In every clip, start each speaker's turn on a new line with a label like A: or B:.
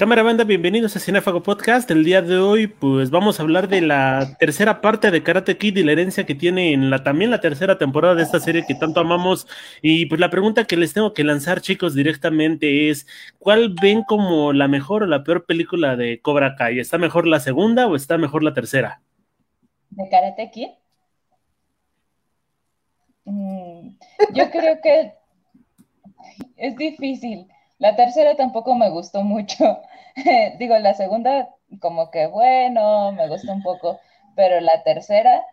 A: Cámara banda, bienvenidos a Cinefago Podcast. El día de hoy, pues vamos a hablar de la tercera parte de Karate Kid y la herencia que tiene en la también la tercera temporada de esta serie que tanto amamos. Y pues la pregunta que les tengo que lanzar, chicos, directamente es: ¿cuál ven como la mejor o la peor película de Cobra Kai? ¿Está mejor la segunda o está mejor la tercera?
B: ¿De Karate Kid? Mm, yo creo que es difícil. La tercera tampoco me gustó mucho. Digo, la segunda como que bueno, me gustó un poco, pero la tercera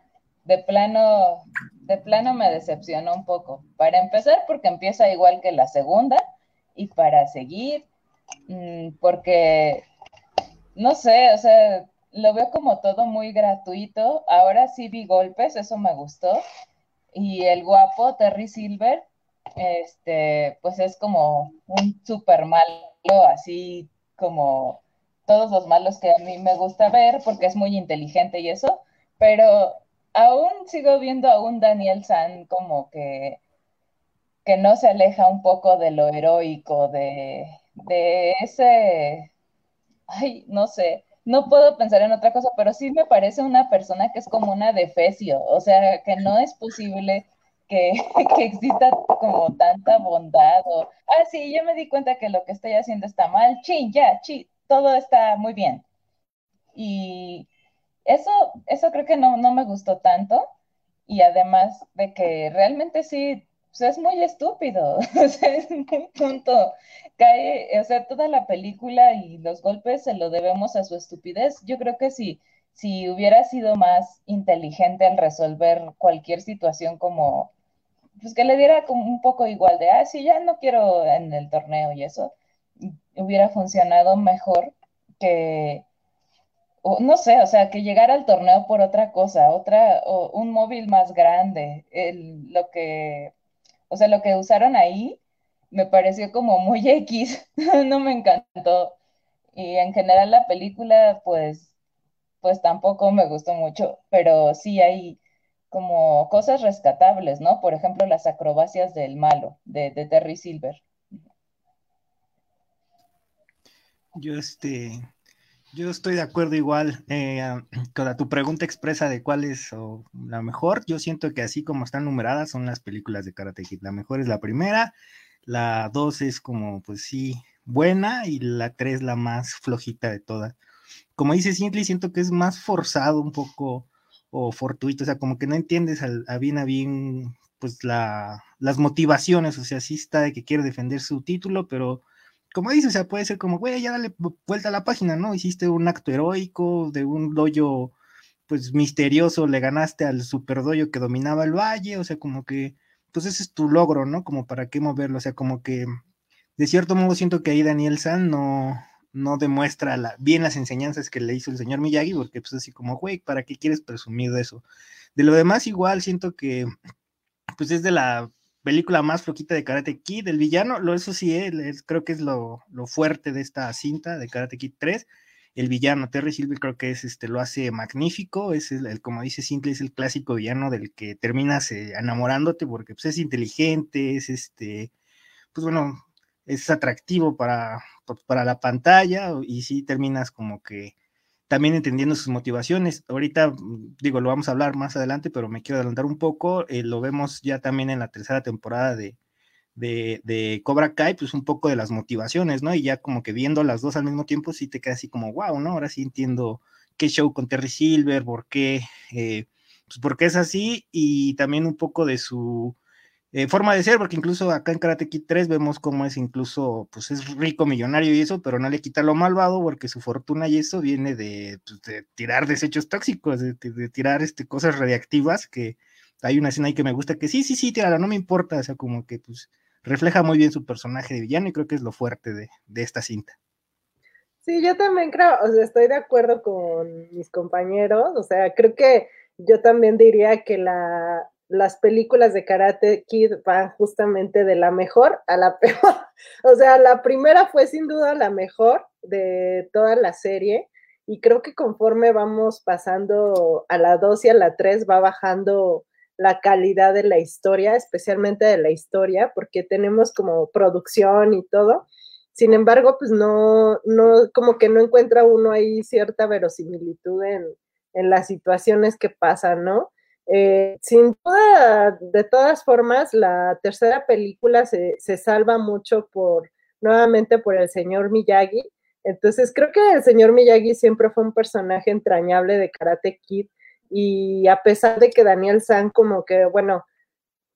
B: de plano, de plano me decepcionó un poco. Para empezar, porque empieza igual que la segunda, y para seguir, mm, porque, no sé, o sea, lo veo como todo muy gratuito. Ahora sí vi golpes, eso me gustó. Y el guapo Terry Silver, este, pues es como un súper malo, así como todos los malos que a mí me gusta ver porque es muy inteligente y eso, pero aún sigo viendo a un Daniel San como que, que no se aleja un poco de lo heroico, de, de ese, ay, no sé, no puedo pensar en otra cosa, pero sí me parece una persona que es como una defecio, o sea, que no es posible que, exista como tanta bondad o, ah, sí, yo me di cuenta que lo que estoy haciendo está mal, chin, ya, chi, todo está muy bien. Y eso, eso creo que no, no me gustó tanto. Y además de que realmente sí, es muy estúpido, es muy tonto. Cae, o sea, toda la película y los golpes se lo debemos a su estupidez. Yo creo que sí, si hubiera sido más inteligente al resolver cualquier situación como pues que le diera como un poco igual de, ah, sí, ya no quiero en el torneo y eso, hubiera funcionado mejor que, no sé, o sea, que llegara al torneo por otra cosa, otra, o un móvil más grande, el, lo que, o sea, lo que usaron ahí me pareció como muy X, no me encantó. Y en general la película, pues, pues tampoco me gustó mucho, pero sí hay como cosas rescatables, ¿no? Por ejemplo, las acrobacias del malo, de, Terry Silver.
C: Yo, este, yo estoy de acuerdo igual eh, con tu pregunta expresa de cuál es la mejor. Yo siento que así como están numeradas son las películas de Karate Kid. La mejor es la primera, la dos es como, pues sí, buena y la tres la más flojita de todas. Como dice Sintley, siento que es más forzado un poco o fortuito, o sea, como que no entiendes a bien a bien, pues la, las motivaciones, o sea, sí está de que quiere defender su título, pero como dices, o sea, puede ser como, güey, ya dale vuelta a la página, ¿no? Hiciste un acto heroico de un doyo, pues misterioso, le ganaste al super doyo que dominaba el valle, o sea, como que, pues ese es tu logro, ¿no? Como para qué moverlo, o sea, como que, de cierto modo siento que ahí Daniel San no, no demuestra bien las enseñanzas que le hizo el señor Miyagi, porque pues así como, güey, ¿para qué quieres presumir de eso? De lo demás, igual siento que, pues es de la película más floquita de Karate Kid, el villano, lo, eso sí, eh, creo que es lo, fuerte de esta cinta de Karate Kid 3. El villano, Terry Silver, creo que es este, lo hace magnífico, es el, como dice Simple, es el clásico villano del que terminas eh, enamorándote porque pues, es inteligente, es este, pues bueno, es atractivo para, para la pantalla y sí terminas como que también entendiendo sus motivaciones. Ahorita, mm, digo, lo vamos a hablar más adelante, pero me quiero adelantar un poco. Eh, lo vemos ya también en la tercera temporada de, de, Cobra Kai, pues un poco de las motivaciones, ¿no? Y ya como que viendo las dos al mismo tiempo, sí te queda así como, wow, ¿no? Ahora sí entiendo qué show con Terry Silver, por qué, eh, pues por qué es así, y también un poco de su eh, forma de ser, porque incluso acá en Karate Kid 3 vemos cómo es incluso, pues es rico, millonario y eso, pero no le quita lo malvado porque su fortuna y eso viene de, pues, tirar desechos tóxicos, de, tirar este, cosas radiactivas, que hay una escena ahí que me gusta que sí, sí, sí, tírala, no me importa, o sea, como que pues refleja muy bien su personaje de villano y creo que es lo fuerte de, de esta cinta.
D: Sí, yo también creo, o sea, estoy de acuerdo con mis compañeros, o sea, creo que yo también diría que la, las películas de Karate Kid van justamente de la mejor a la peor. o sea, la primera fue sin duda la mejor de toda la serie y creo que conforme vamos pasando a la 2 y a la 3 va bajando la calidad de la historia, especialmente de la historia, porque tenemos como producción y todo, sin embargo, pues no, no, como que no encuentra uno ahí cierta verosimilitud en, en las situaciones que pasan, ¿no? Eh, sin duda, de todas formas, la tercera película se, se, salva mucho por, nuevamente por el señor Miyagi. Entonces, creo que el señor Miyagi siempre fue un personaje entrañable de Karate Kid y a pesar de que Daniel San como que, bueno,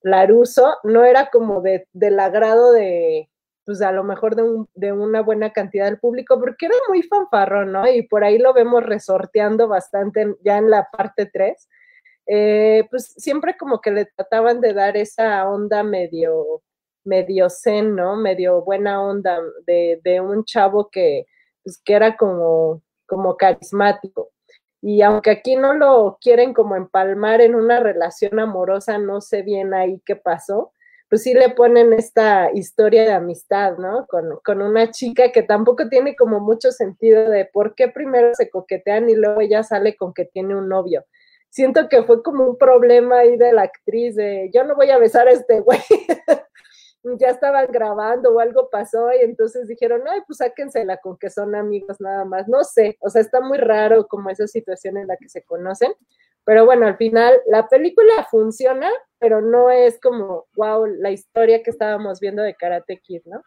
D: Laruso no era como de, del agrado de, pues a lo mejor de, un, de, una buena cantidad del público, porque era muy fanfarrón, ¿no? Y por ahí lo vemos resorteando bastante ya en la parte 3. Eh, pues siempre como que le trataban de dar esa onda medio, medio zen, ¿no? Medio buena onda de, un chavo que, pues, que era como, como carismático. Y aunque aquí no lo quieren como empalmar en una relación amorosa, no sé bien ahí qué pasó, pues sí le ponen esta historia de amistad, ¿no? Con, con, una chica que tampoco tiene como mucho sentido de por qué primero se coquetean y luego ella sale con que tiene un novio. Siento que fue como un problema ahí de la actriz de yo no voy a besar a este güey. ya estaban grabando o algo pasó y entonces dijeron, ay, pues sáquensela con que son amigos nada más. No sé, o sea, está muy raro como esa situación en la que se conocen, pero bueno, al final la película funciona, pero no es como, wow, la historia que estábamos viendo de Karate Kid, ¿no?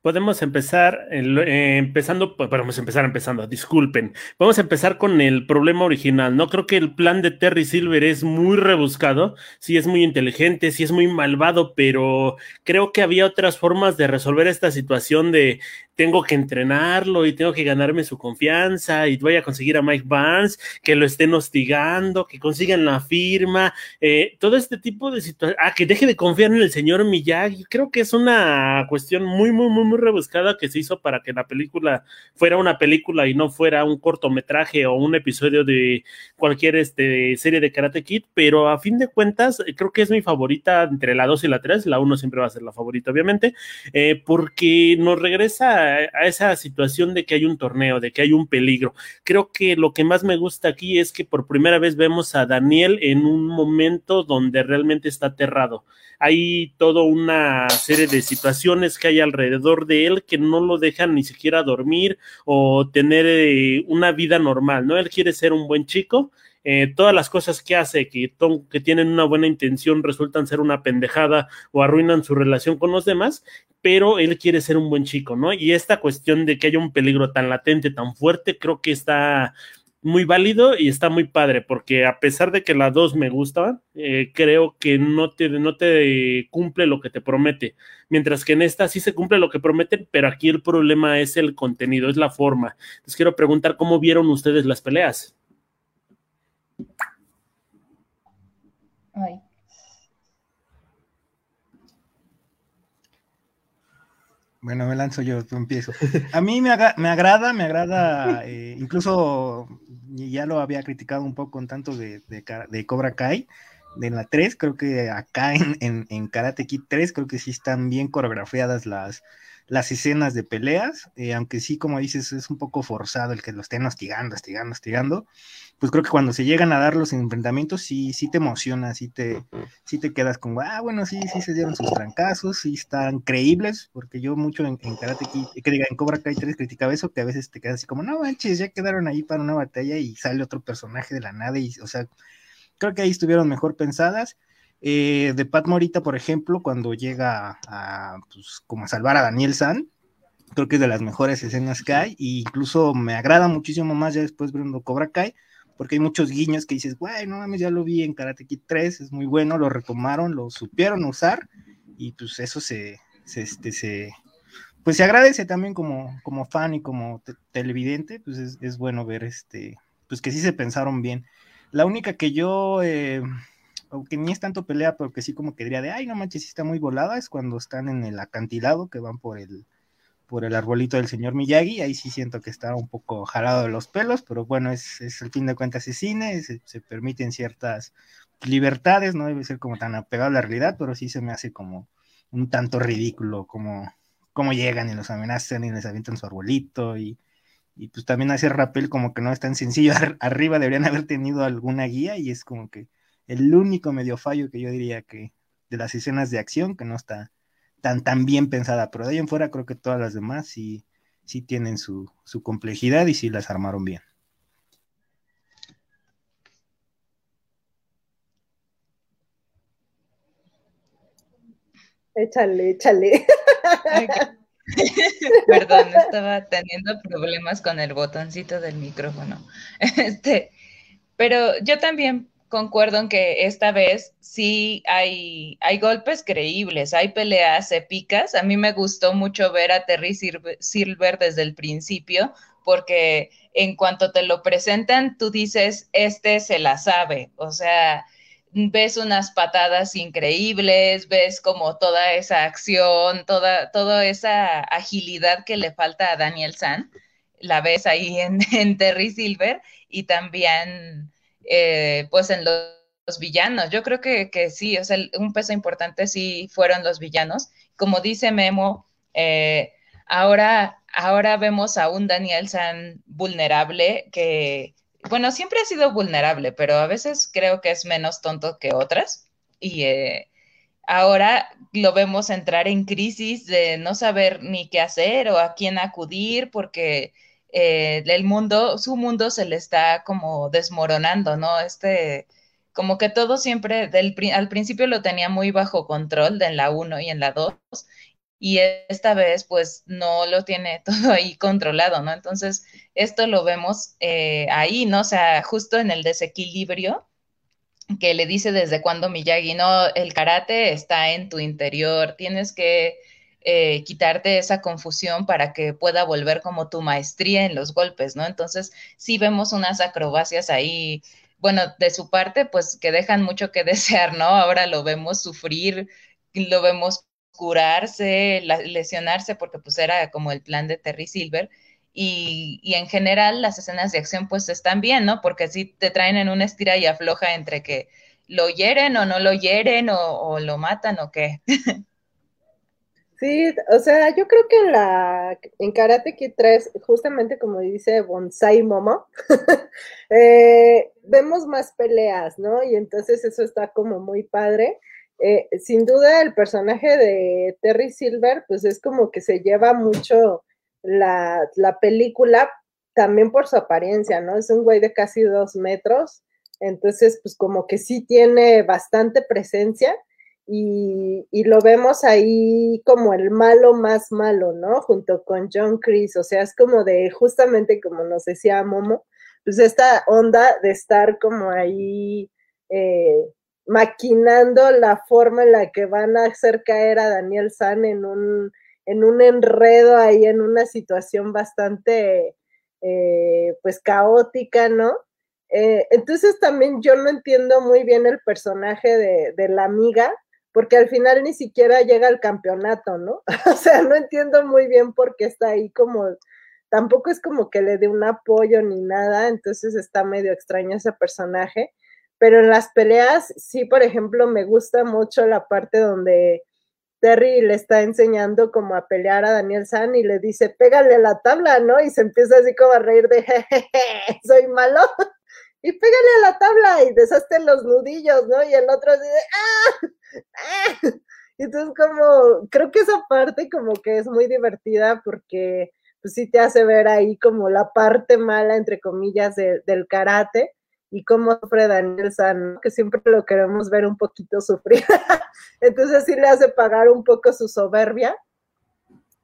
A: Podemos empezar, eh, empezando, podemos empezar empezando, disculpen. Vamos a empezar con el problema original. No creo que el plan de Terry Silver es muy rebuscado, sí es muy inteligente, sí es muy malvado, pero creo que había otras formas de resolver esta situación de tengo que entrenarlo y tengo que ganarme su confianza y voy a conseguir a Mike Barnes, que lo estén hostigando, que consigan la firma, eh, todo este tipo de situaciones, ah, que deje de confiar en el señor Miyagi, creo que es una cuestión muy, muy, muy, muy rebuscada que se hizo para que la película fuera una película y no fuera un cortometraje o un episodio de cualquier este, serie de Karate Kid, pero a fin de cuentas creo que es mi favorita entre la 2 y la 3, la 1 siempre va a ser la favorita obviamente, eh, porque nos regresa a, esa situación de que hay un torneo, de que hay un peligro. Creo que lo que más me gusta aquí es que por primera vez vemos a Daniel en un momento donde realmente está aterrado. Hay toda una serie de situaciones que hay alrededor de él que no lo dejan ni siquiera dormir o tener eh, una vida normal, ¿no? Él quiere ser un buen chico, eh, todas las cosas que hace que, tienen una buena intención resultan ser una pendejada o arruinan su relación con los demás, pero él quiere ser un buen chico, ¿no? Y esta cuestión de que haya un peligro tan latente, tan fuerte, creo que está muy válido y está muy padre, porque a pesar de que la dos me gustaba, eh, creo que no te, no te cumple lo que te promete, mientras que en esta sí se cumple lo que prometen, pero aquí el problema es el contenido, es la forma. Les quiero preguntar cómo vieron ustedes las peleas.
C: Bueno, me lanzo yo, empiezo. A mí me, me agrada, me agrada, eh, incluso ya lo había criticado un poco con tanto de, de, Cobra Kai, de la 3, creo que acá en, en, en, Karate Kid 3, creo que sí están bien coreografiadas las, las escenas de peleas, eh, aunque sí, como dices, es un poco forzado el que lo estén hostigando, hostigando, hostigando pues creo que cuando se llegan a dar los enfrentamientos, sí, sí te emociona, sí te, sí te quedas como, ah, bueno, sí, sí se dieron sus trancazos, sí están creíbles, porque yo mucho en, Karate Kid, que diga, en Cobra Kai 3 criticaba eso, que a veces te quedas así como, no manches, ya quedaron ahí para una batalla y sale otro personaje de la nada, y, o sea, creo que ahí estuvieron mejor pensadas. Eh, de Pat Morita, por ejemplo, cuando llega a, pues, como a salvar a Daniel San, creo que es de las mejores escenas que hay, e incluso me agrada muchísimo más ya después viendo Cobra Kai, porque hay muchos guiños que dices, güey, no mames, ya lo vi en Karate Kid 3, es muy bueno, lo retomaron, lo supieron usar, y pues eso se, se, este, se pues se agradece también como, como fan y como televidente, pues es, bueno ver este, pues que sí se pensaron bien. La única que yo, eh, aunque ni es tanto pelea, pero que sí como que diría de, ay, no manches, sí está muy volada, es cuando están en el acantilado, que van por el, por el arbolito del señor Miyagi, ahí sí siento que está un poco jalado de los pelos, pero bueno, es, es el fin de cuentas es cine, se, permiten ciertas libertades, no debe ser como tan apegado a la realidad, pero sí se me hace como un tanto ridículo, como, como llegan y los amenazan y les avientan su arbolito y, y pues también hace rappel como que no es tan sencillo, arriba deberían haber tenido alguna guía y es como que el único medio fallo que yo diría que de las escenas de acción que no está tan, tan bien pensada, pero de ahí en fuera creo que todas las demás sí, sí tienen su, su complejidad y sí las armaron bien.
D: Échale, échale.
B: Perdón, estaba teniendo problemas con el botoncito del micrófono. Este, pero yo también concuerdo en que esta vez sí hay, hay golpes creíbles, hay peleas épicas. A mí me gustó mucho ver a Terry Silver desde el principio, porque en cuanto te lo presentan, tú dices, este se la sabe. O sea, ves unas patadas increíbles, ves como toda esa acción, toda, toda esa agilidad que le falta a Daniel San, la ves ahí en, Terry Silver y también eh, pues en los, villanos. Yo creo que, sí, o sea, un peso importante sí fueron los villanos. Como dice Memo, eh, ahora, ahora vemos a un Daniel San vulnerable que bueno, siempre ha sido vulnerable, pero a veces creo que es menos tonto que otras. Y eh, ahora lo vemos entrar en crisis de no saber ni qué hacer o a quién acudir porque eh, el mundo, su mundo se le está como desmoronando, ¿no? Este, como que todo siempre, del, al principio lo tenía muy bajo control en la 1 y en la 2 y esta vez pues no lo tiene todo ahí controlado, ¿no? Entonces, esto lo vemos eh, ahí, ¿no? O sea, justo en el desequilibrio que le dice desde cuando Miyagi, no, el karate está en tu interior, tienes que eh, quitarte esa confusión para que pueda volver como tu maestría en los golpes, ¿no? Entonces, sí vemos unas acrobacias ahí, bueno, de su parte, pues que dejan mucho que desear, ¿no? Ahora lo vemos sufrir, lo vemos curarse, lesionarse, porque pues era como el plan de Terry Silver. Y, en general las escenas de acción pues están bien, ¿no? Porque si te traen en una estira y afloja entre que lo hieren o no lo hieren o, lo matan o qué.
D: Sí, o sea, yo creo que en la en Karate Kid 3, justamente como dice Bonsai Momo, eh, vemos más peleas, ¿no? Y entonces eso está como muy padre. Eh, sin duda el personaje de Terry Silver, pues es como que se lleva mucho la, película también por su apariencia, ¿no? Es un güey de casi dos metros, entonces pues como que sí tiene bastante presencia y, lo vemos ahí como el malo más malo, ¿no? Junto con John Chris, o sea, es como de, justamente como nos decía Momo, pues esta onda de estar como ahí eh, maquinando la forma en la que van a hacer caer a Daniel San en un, en un enredo ahí, en una situación bastante, eh, pues, caótica, ¿no? Eh, entonces también yo no entiendo muy bien el personaje de la amiga, porque al final ni siquiera llega al campeonato, ¿no? o sea, no entiendo muy bien por qué está ahí como, tampoco es como que le dé un apoyo ni nada, entonces está medio extraño ese personaje pero en las peleas sí, por ejemplo, me gusta mucho la parte donde Terry le está enseñando como a pelear a Daniel San y le dice, pégale la tabla, ¿no? Y se empieza así como a reír de, jejeje, soy malo. Y pégale a la tabla y deshazte los nudillos, ¿no? Y el otro dice, ¡ah! ¡ah! Entonces, como, creo que esa parte como que es muy divertida porque pues sí te hace ver ahí como la parte mala, entre comillas, del karate y cómo sufre Daniel San, que siempre lo queremos ver un poquito sufrir. Entonces sí le hace pagar un poco su soberbia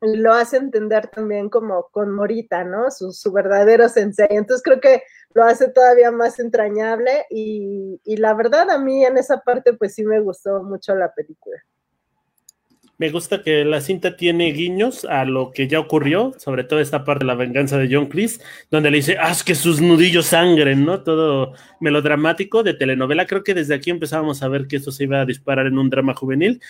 D: lo hace entender también como con Morita, ¿no? Su, verdadero sensei. Entonces creo que lo hace todavía más entrañable y, la verdad a mí en esa parte pues sí me gustó mucho la película.
A: Me gusta que la cinta tiene guiños a lo que ya ocurrió, sobre todo esta parte de la venganza de John Cleese, donde le dice, haz que sus nudillos sangren, ¿no? Todo melodramático de telenovela. Creo que desde aquí empezábamos a ver que esto se iba a disparar en un drama juvenil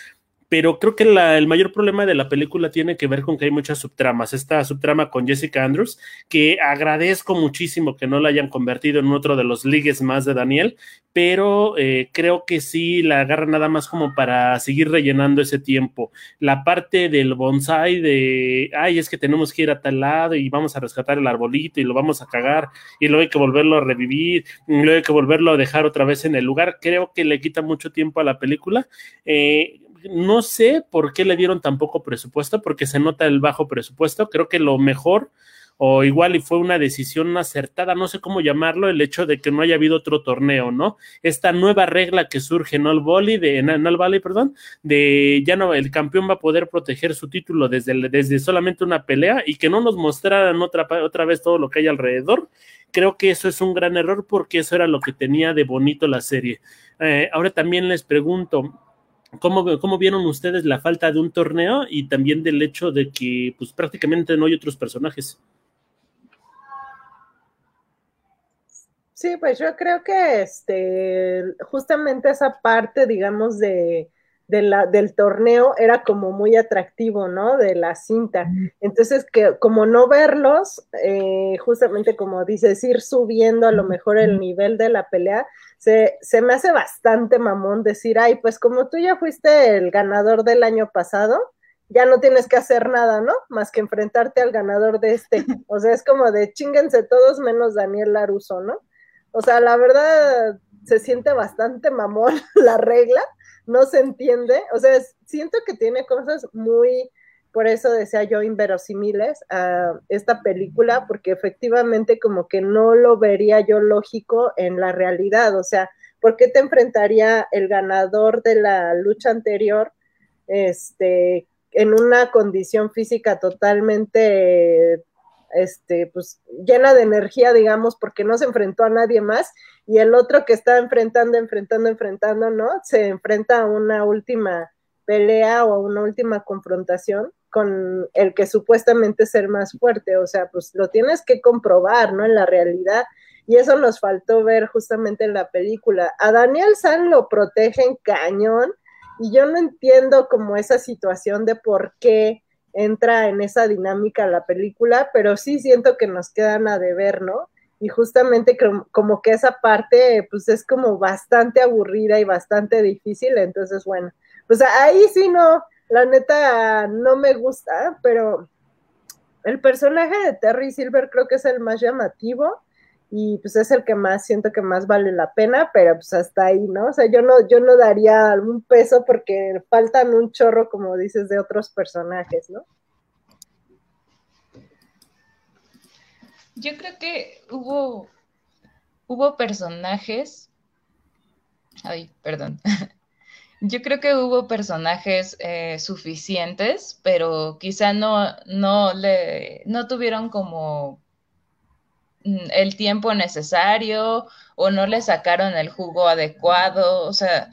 A: pero creo que el mayor problema de la película tiene que ver con que hay muchas subtramas. Esta subtrama con Jessica Andrews, que agradezco muchísimo que no la hayan convertido en otro de los ligues más de Daniel, pero eh, creo que sí la agarra nada más como para seguir rellenando ese tiempo. La parte del bonsai de, ay, es que tenemos que ir a tal lado y vamos a rescatar el arbolito y lo vamos a cagar y luego hay que volverlo a revivir y luego hay que volverlo a dejar otra vez en el lugar, creo que le quita mucho tiempo a la película. Eh, no sé por qué le dieron tan poco presupuesto, porque se nota el bajo presupuesto. Creo que lo mejor o igual y fue una decisión acertada, no sé cómo llamarlo, el hecho de que no haya habido otro torneo, ¿no? Esta nueva regla que surge en All Valley, de, en All Valley, perdón, de ya no, el campeón va a poder proteger su título desde, desde solamente una pelea y que no nos mostraran otra, otra vez todo lo que hay alrededor. Creo que eso es un gran error porque eso era lo que tenía de bonito la serie. Eh, ahora también les pregunto, ¿Cómo, ¿Cómo, vieron ustedes la falta de un torneo y también del hecho de que pues prácticamente no hay otros personajes?
D: Sí, pues yo creo que este, justamente esa parte, digamos, de, la, del torneo era como muy atractivo, ¿no? De la cinta. Entonces, que como no verlos, eh, justamente como dices, ir subiendo a lo mejor el nivel de la pelea, se, se me hace bastante mamón decir, ay, pues como tú ya fuiste el ganador del año pasado, ya no tienes que hacer nada, ¿no? Más que enfrentarte al ganador de este. O sea, es como de chinguense todos menos Daniel Laruso, ¿no? O sea, la verdad se siente bastante mamón la regla, no se entiende. O sea, siento que tiene cosas muy, por eso decía yo, inverosimiles a esta película, porque efectivamente como que no lo vería yo lógico en la realidad. O sea, ¿por qué te enfrentaría el ganador de la lucha anterior? Este, en una condición física totalmente este, pues llena de energía, digamos, porque no se enfrentó a nadie más, y el otro que está enfrentando, enfrentando, enfrentando, ¿no? Se enfrenta a una última pelea o a una última confrontación con el que supuestamente es el más fuerte, o sea, pues lo tienes que comprobar, ¿no? En la realidad, y eso nos faltó ver justamente en la película. A Daniel San lo protegen cañón, y yo no entiendo como esa situación de por qué entra en esa dinámica la película, pero sí siento que nos quedan a deber, ¿no? Y justamente como que esa parte, pues es como bastante aburrida y bastante difícil, entonces bueno, pues ahí sí no, la neta no me gusta, pero el personaje de Terry Silver creo que es el más llamativo y pues es el que más siento que más vale la pena, pero pues hasta ahí, ¿no? O sea, yo no, yo no daría algún peso porque faltan un chorro, como dices, de otros personajes, ¿no?
B: Yo creo que hubo, hubo personajes, ay, perdón, yo creo que hubo personajes eh, suficientes, pero quizá no, no le, no tuvieron como Mm, el tiempo necesario o no le sacaron el jugo adecuado, o sea,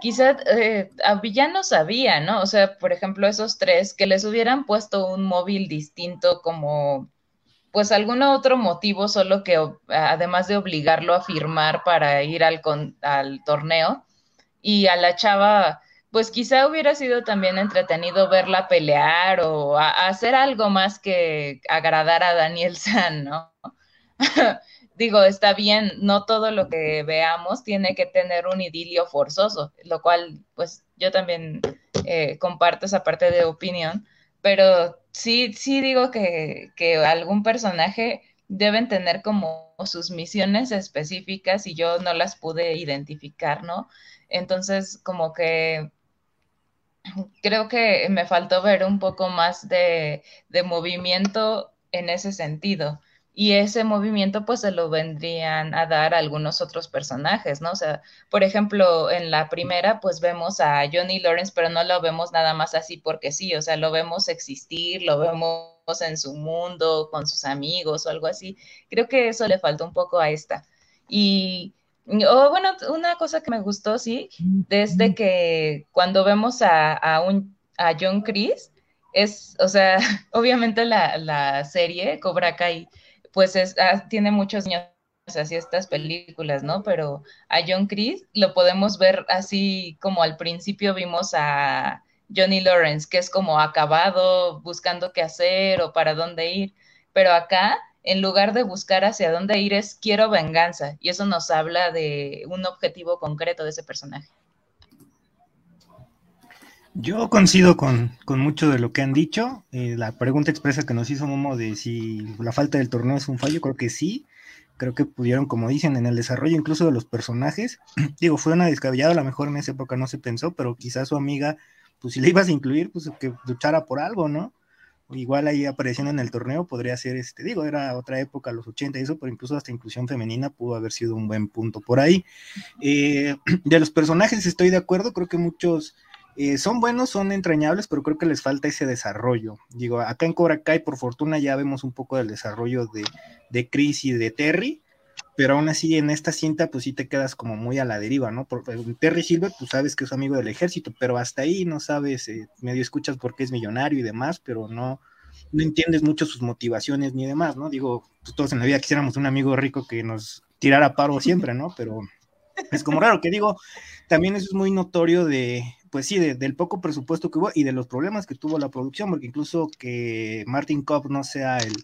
B: quizá eh, a no sabía, ¿no? O sea, por ejemplo, esos tres, que les hubieran puesto un móvil distinto como, pues algún otro motivo, solo que además de obligarlo a firmar para ir al, al torneo, y a la chava, pues quizá hubiera sido también entretenido verla pelear o hacer algo más que agradar a Daniel San, ¿no? digo, está bien, no todo lo que veamos tiene que tener un idilio forzoso, lo cual, pues yo también eh, comparto esa parte de opinión, pero sí, sí digo que, que algún personaje deben tener como sus misiones específicas y yo no las pude identificar, ¿no? Entonces, como que creo que me faltó ver un poco más de, de movimiento en ese sentido y ese movimiento pues se lo vendrían a dar a algunos otros personajes, ¿no? O sea, por ejemplo, en la primera pues vemos a Johnny Lawrence, pero no lo vemos nada más así porque sí, o sea, lo vemos existir, lo vemos en su mundo, con sus amigos o algo así. Creo que eso le faltó un poco a esta. Y oh, bueno, una cosa que me gustó, sí, desde que cuando vemos a, a, un, a John Chris, es, o sea, obviamente la, la serie Cobra Kai pues ah, tiene muchos años así estas películas, ¿no? Pero a John Chris lo podemos ver así como al principio vimos a Johnny Lawrence, que es como acabado, buscando qué hacer o para dónde ir. Pero acá, en lugar de buscar hacia dónde ir, es quiero venganza. Y eso nos habla de un objetivo concreto de ese personaje.
C: Yo coincido con, mucho de lo que han dicho. Eh, la pregunta expresa que nos hizo Momo de si la falta del torneo es un fallo, creo que sí. Creo que pudieron, como dicen, en el desarrollo incluso de los personajes. Digo, fue una descabellada, a lo mejor en esa época no se pensó, pero quizás su amiga pues si le ibas a incluir, pues que luchara por algo, ¿no? Igual ahí apareciendo en el torneo podría ser, este, digo, era otra época, los 80 y eso, pero incluso hasta inclusión femenina pudo haber sido un buen punto por ahí. Eh, de los personajes estoy de acuerdo, creo que muchos eh, son buenos, son entrañables, pero creo que les falta ese desarrollo. Digo, acá en Cobra Kai, por fortuna, ya vemos un poco del desarrollo de, de Chris y de Terry, pero aún así en esta cinta, pues sí te quedas como muy a la deriva, ¿no? Por, Terry Silver, pues sabes que es amigo del ejército, pero hasta ahí no sabes, eh, medio escuchas porque es millonario y demás, pero no, no entiendes mucho sus motivaciones ni demás, ¿no? Digo, pues todos en la vida quisiéramos un amigo rico que nos tirara paro siempre, ¿no? Pero es como raro que digo, también eso es muy notorio de, pues sí, del poco presupuesto que hubo y de los problemas que tuvo la producción, porque incluso que Martin Cobb no sea el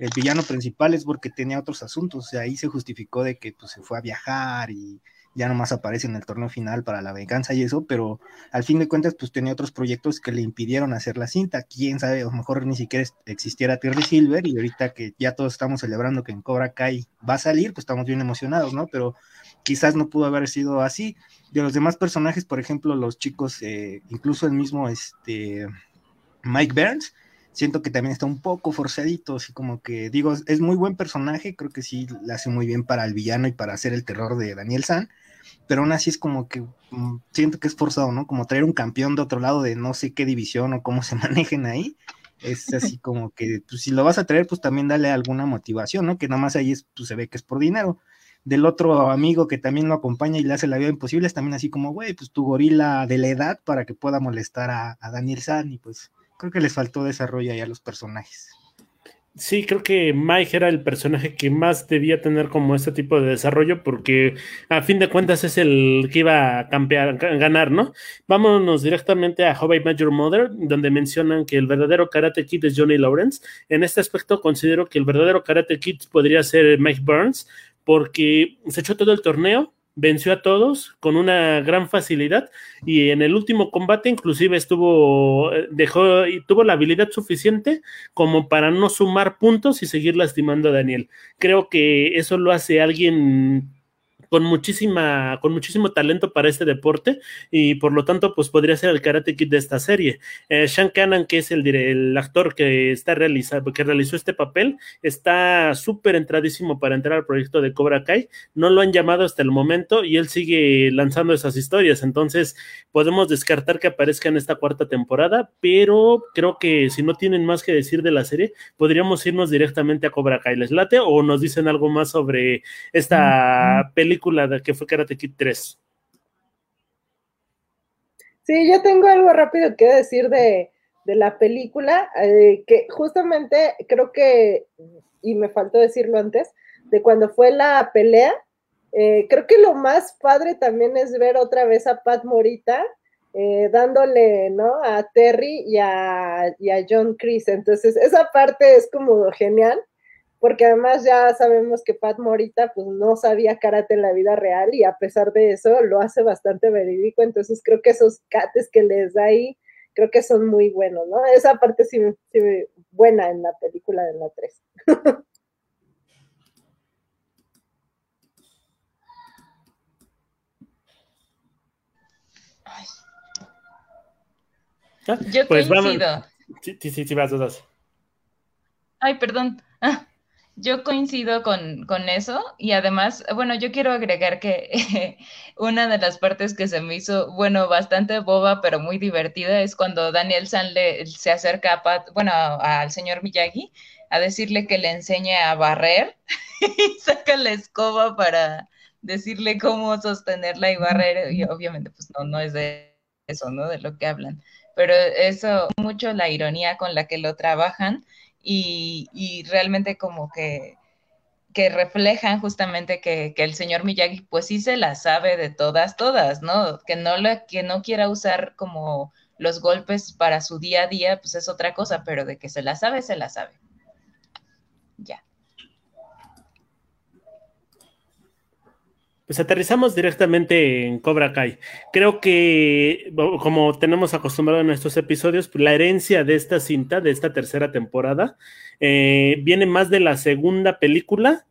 C: el villano principal es porque tenía otros asuntos, o ahí se justificó de que pues, se fue a viajar y ya nomás aparece en el torneo final para la venganza y eso, pero al fin de cuentas pues tenía otros proyectos que le impidieron hacer la cinta, quién sabe, a lo mejor ni siquiera existiera Terry Silver y ahorita que ya todos estamos celebrando que en Cobra Kai va a salir, pues estamos bien emocionados, ¿no? Pero quizás no pudo haber sido así. De los demás personajes, por ejemplo, los chicos, eh, incluso el mismo este, Mike Burns, siento que también está un poco forzadito, así como que digo, es muy buen personaje, creo que sí la hace muy bien para el villano y para hacer el terror de Daniel San, pero aún así es como que mm, siento que es forzado, ¿no? Como traer un campeón de otro lado de no sé qué división o cómo se manejen ahí. Es así como que, pues si lo vas a traer, pues también dale alguna motivación, ¿no? Que nada más ahí es, pues, se ve que es por dinero. Del otro amigo que también lo acompaña y le hace la vida imposible, es también así como, güey, pues tu gorila de la edad para que pueda molestar a, a Daniel San y pues creo que les faltó desarrollo ahí a los personajes.
A: Sí, creo que Mike era el personaje que más debía tener como este tipo de desarrollo porque a fin de cuentas es el que iba a campear, ganar, ¿no? Vámonos directamente a How I Mother, donde mencionan que el verdadero Karate Kid es Johnny Lawrence. En este aspecto considero que el verdadero Karate Kid podría ser Mike Burns porque se echó todo el torneo, venció a todos con una gran facilidad y en el último combate inclusive estuvo eh, dejó y tuvo la habilidad suficiente como para no sumar puntos y seguir lastimando a Daniel. Creo que eso lo hace alguien con muchísima, con muchísimo talento para este deporte y por lo tanto, pues podría ser el Karate Kid de esta serie. Eh, Sean Cannon, que es el, el actor que está realizado, que realizó este papel, está súper entradísimo para entrar al proyecto de Cobra Kai. No lo han llamado hasta el momento y él sigue lanzando esas historias. Entonces, podemos descartar que aparezca en esta cuarta temporada, pero creo que si no tienen más que decir de la serie, podríamos irnos directamente a Cobra Kai. ¿Les late o nos dicen algo más sobre esta película? De que fue Karate Kid 3.
D: Sí, yo tengo algo rápido que decir de, la película, eh, que justamente creo que, y me faltó decirlo antes, de cuando fue la pelea, eh, creo que lo más padre también es ver otra vez a Pat Morita eh, dándole, ¿no? A Terry y a, y a John Chris. Entonces, esa parte es como genial porque además ya sabemos que Pat Morita pues no sabía karate en la vida real y a pesar de eso lo hace bastante verídico, entonces creo que esos cates que les da ahí, creo que son muy buenos, ¿no? Esa parte sí, sí buena en la película de la 3.
B: Yo pues coincido.
A: Sí, sí, sí, vas, dos.
B: Ay, perdón. Ah, yo coincido con, eso y además, bueno, yo quiero agregar que una de las partes que se me hizo, bueno, bastante boba, pero muy divertida es cuando Daniel San le, se acerca a Pat, bueno, al señor Miyagi a decirle que le enseñe a barrer y saca la escoba para decirle cómo sostenerla y barrer y obviamente pues no, no es de eso, ¿no? De lo que hablan, pero eso, mucho la ironía con la que lo trabajan y, realmente como que, que reflejan justamente que, el señor Miyagi pues sí se la sabe de todas, todas, ¿no? Que no, le, que no quiera usar como los golpes para su día a día, pues es otra cosa, pero de que se la sabe, se la sabe. Ya.
A: Pues aterrizamos directamente en Cobra Kai. Creo que, como tenemos acostumbrado en estos episodios, pues, la herencia de esta cinta, de esta tercera temporada, eh, viene más de la segunda película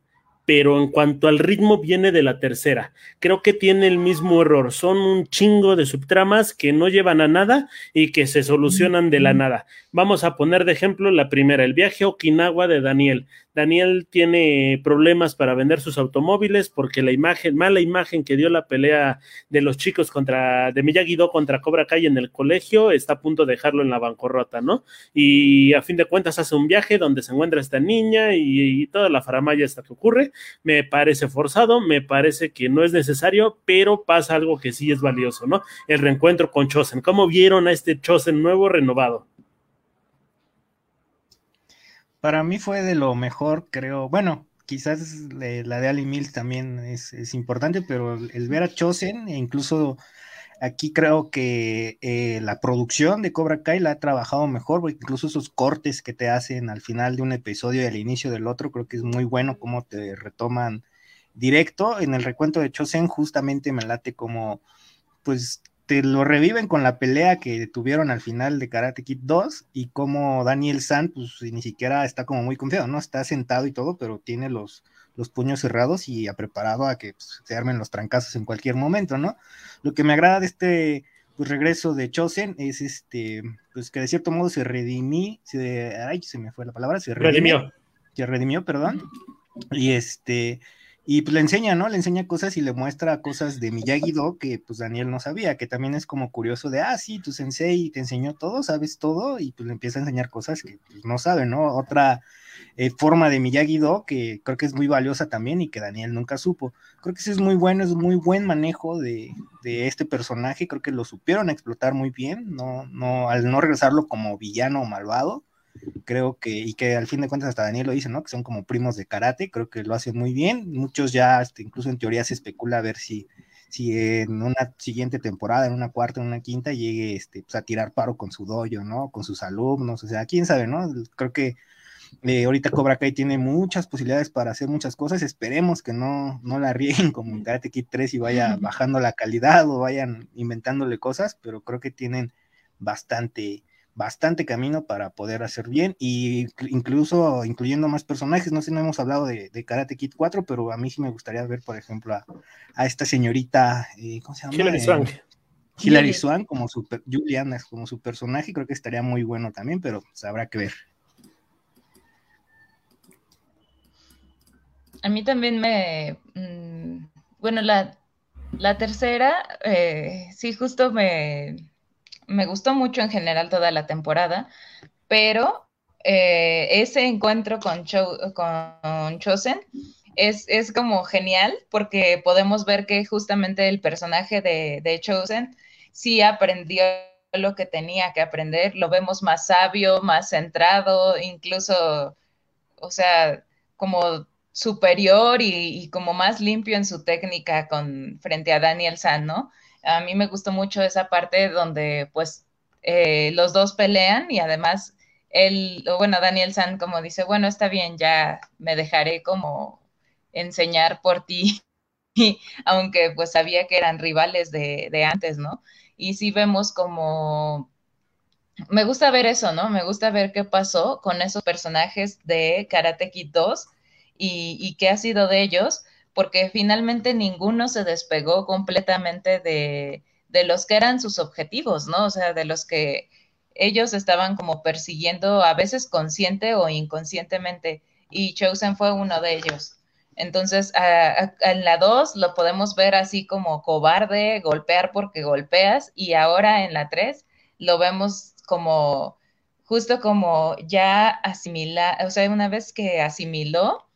A: pero en cuanto al ritmo viene de la tercera. Creo que tiene el mismo error. Son un chingo de subtramas que no llevan a nada y que se solucionan de la nada. Vamos a poner de ejemplo la primera, el viaje a Okinawa de Daniel. Daniel tiene problemas para vender sus automóviles porque la imagen, mala imagen que dio la pelea de los chicos contra, de Miyagi-Do contra Cobra Kai en el colegio, está a punto de dejarlo en la bancarrota, ¿no? Y a fin de cuentas hace un viaje donde se encuentra esta niña y, toda la faramaya hasta que ocurre. Me parece forzado, me parece que no es necesario, pero pasa algo que sí es valioso, ¿no? El reencuentro con Chosen. ¿Cómo vieron a este Chosen nuevo renovado?
C: Para mí fue de lo mejor, creo. Bueno, quizás la de Ali Mills también es, importante, pero el ver a Chosen, e incluso aquí creo que eh, la producción de Cobra Kai la ha trabajado mejor, porque incluso esos cortes que te hacen al final de un episodio y al inicio del otro, creo que es muy bueno cómo te retoman directo. En el recuento de Chosen, justamente me late como, pues te lo reviven con la pelea que tuvieron al final de Karate Kid 2 y como Daniel San, pues ni siquiera está como muy confiado, ¿no? Está sentado y todo, pero tiene los, los puños cerrados y ha preparado a que pues, se armen los trancazos en cualquier momento, ¿no? Lo que me agrada de este pues, regreso de Chosen es este, pues que de cierto modo se redimí, se, ay, se me fue la palabra, se redimió. Se redimió, perdón. Y este, y pues le enseña, ¿no? Le enseña cosas y le muestra cosas de Miyagi-Do que pues Daniel no sabía, que también es como curioso de, ah, sí, tu sensei te enseñó todo, sabes todo, y pues le empieza a enseñar cosas que pues, no sabe, ¿no? Otra eh, forma de Miyagi-Do que creo que es muy valiosa también y que Daniel nunca supo. Creo que ese es muy bueno, es muy buen manejo de, de este personaje, creo que lo supieron explotar muy bien, no, no, al no regresarlo como villano o malvado, creo que, y que al fin de cuentas hasta Daniel lo dice, ¿no? Que son como primos de karate, creo que lo hacen muy bien. Muchos ya, este, incluso en teoría se especula a ver si, si en una siguiente temporada, en una cuarta, en una quinta, llegue este, pues, a tirar paro con su dojo, ¿no? Con sus alumnos, o sea, quién sabe, ¿no? Creo que eh, ahorita Cobra Kai tiene muchas posibilidades para hacer muchas cosas. Esperemos que no, no la rieguen como en Karate Kid 3 y vaya bajando la calidad o vayan inventándole cosas, pero creo que tienen bastante, bastante camino para poder hacer bien y incluso incluyendo más personajes. No sé, no hemos hablado de, Karate Kid 4, pero a mí sí me gustaría ver, por ejemplo, a, esta señorita, eh, ¿cómo se llama?
A: Hilary Swank.
C: Eh, Hilary Swank como su, Juliana como su personaje, creo que estaría muy bueno también, pero pues, habrá que ver.
B: A mí también me, mm, bueno, la, la tercera, eh, sí, justo me, me gustó mucho en general toda la temporada, pero eh, ese encuentro con, con Chosen es, como genial porque podemos ver que justamente el personaje de, de Chosen sí aprendió lo que tenía que aprender, lo vemos más sabio, más centrado, incluso, o sea, como superior y, y, como más limpio en su técnica con frente a Daniel San, ¿no? A mí me gustó mucho esa parte donde pues eh, los dos pelean y además él, bueno, Daniel San como dice, bueno, está bien, ya me dejaré como enseñar por ti, aunque pues sabía que eran rivales de, de antes, ¿no? Y sí vemos como me gusta ver eso, ¿no? Me gusta ver qué pasó con esos personajes de Karate Kid 2 y, y, qué ha sido de ellos, porque finalmente ninguno se despegó completamente de, los que eran sus objetivos, ¿no? O sea, de los que ellos estaban como persiguiendo, a veces consciente o inconscientemente, y Chosen fue uno de ellos. Entonces, en la 2 lo podemos ver así como cobarde, golpear porque golpeas, y ahora en la 3 lo vemos como, justo como ya asimilar, o sea, una vez que asimiló,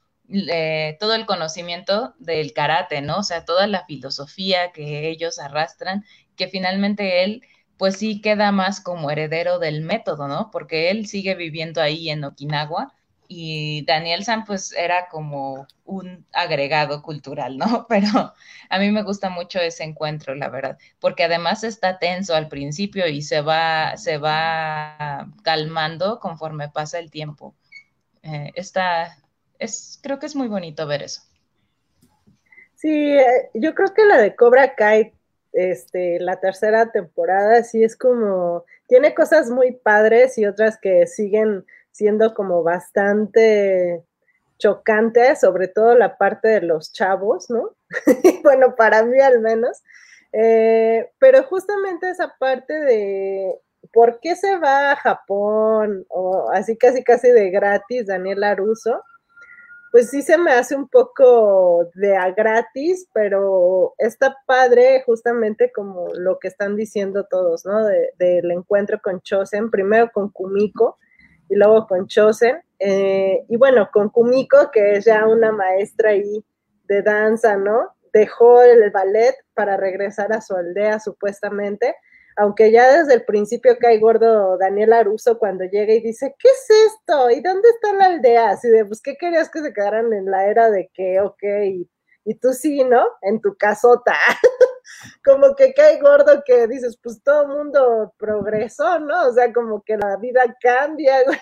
B: todo el conocimiento del karate, ¿no? O sea, toda la filosofía que ellos arrastran, que finalmente él, pues sí queda más como heredero del método, ¿no? Porque él sigue viviendo ahí en Okinawa y Daniel San, pues era como un agregado cultural, ¿no? Pero a mí me gusta mucho ese encuentro, la verdad, porque además está tenso al principio y se va, se va calmando conforme pasa el tiempo. Eh, está, creo que es muy bonito ver eso.
D: Sí, eh, yo creo que la de Cobra Kai, este, la tercera temporada, sí es como, tiene cosas muy padres y otras que siguen siendo como bastante, chocante, sobre todo la parte de los chavos, ¿no? bueno, para mí al menos. Eh, pero justamente esa parte de por qué se va a Japón o así casi casi de gratis Daniel Aruso, pues sí se me hace un poco de a gratis, pero está padre justamente como lo que están diciendo todos, ¿no? del encuentro con Chosen, primero con Kumiko y luego con Chosen. Eh, y bueno, con Kumiko, que es ya una maestra ahí de danza, ¿no? Dejó el ballet para regresar a su aldea supuestamente aunque ya desde el principio cae gordo Daniel Aruso cuando llega y dice, ¿qué es esto? ¿Y dónde está la aldea? Así de, pues, ¿qué querías que se quedaran en la era de qué o qué? Y, y tú sí, ¿no? En tu casota. como que cae gordo que dices, pues todo mundo progresó, ¿no? O sea, como que la vida cambia, güey.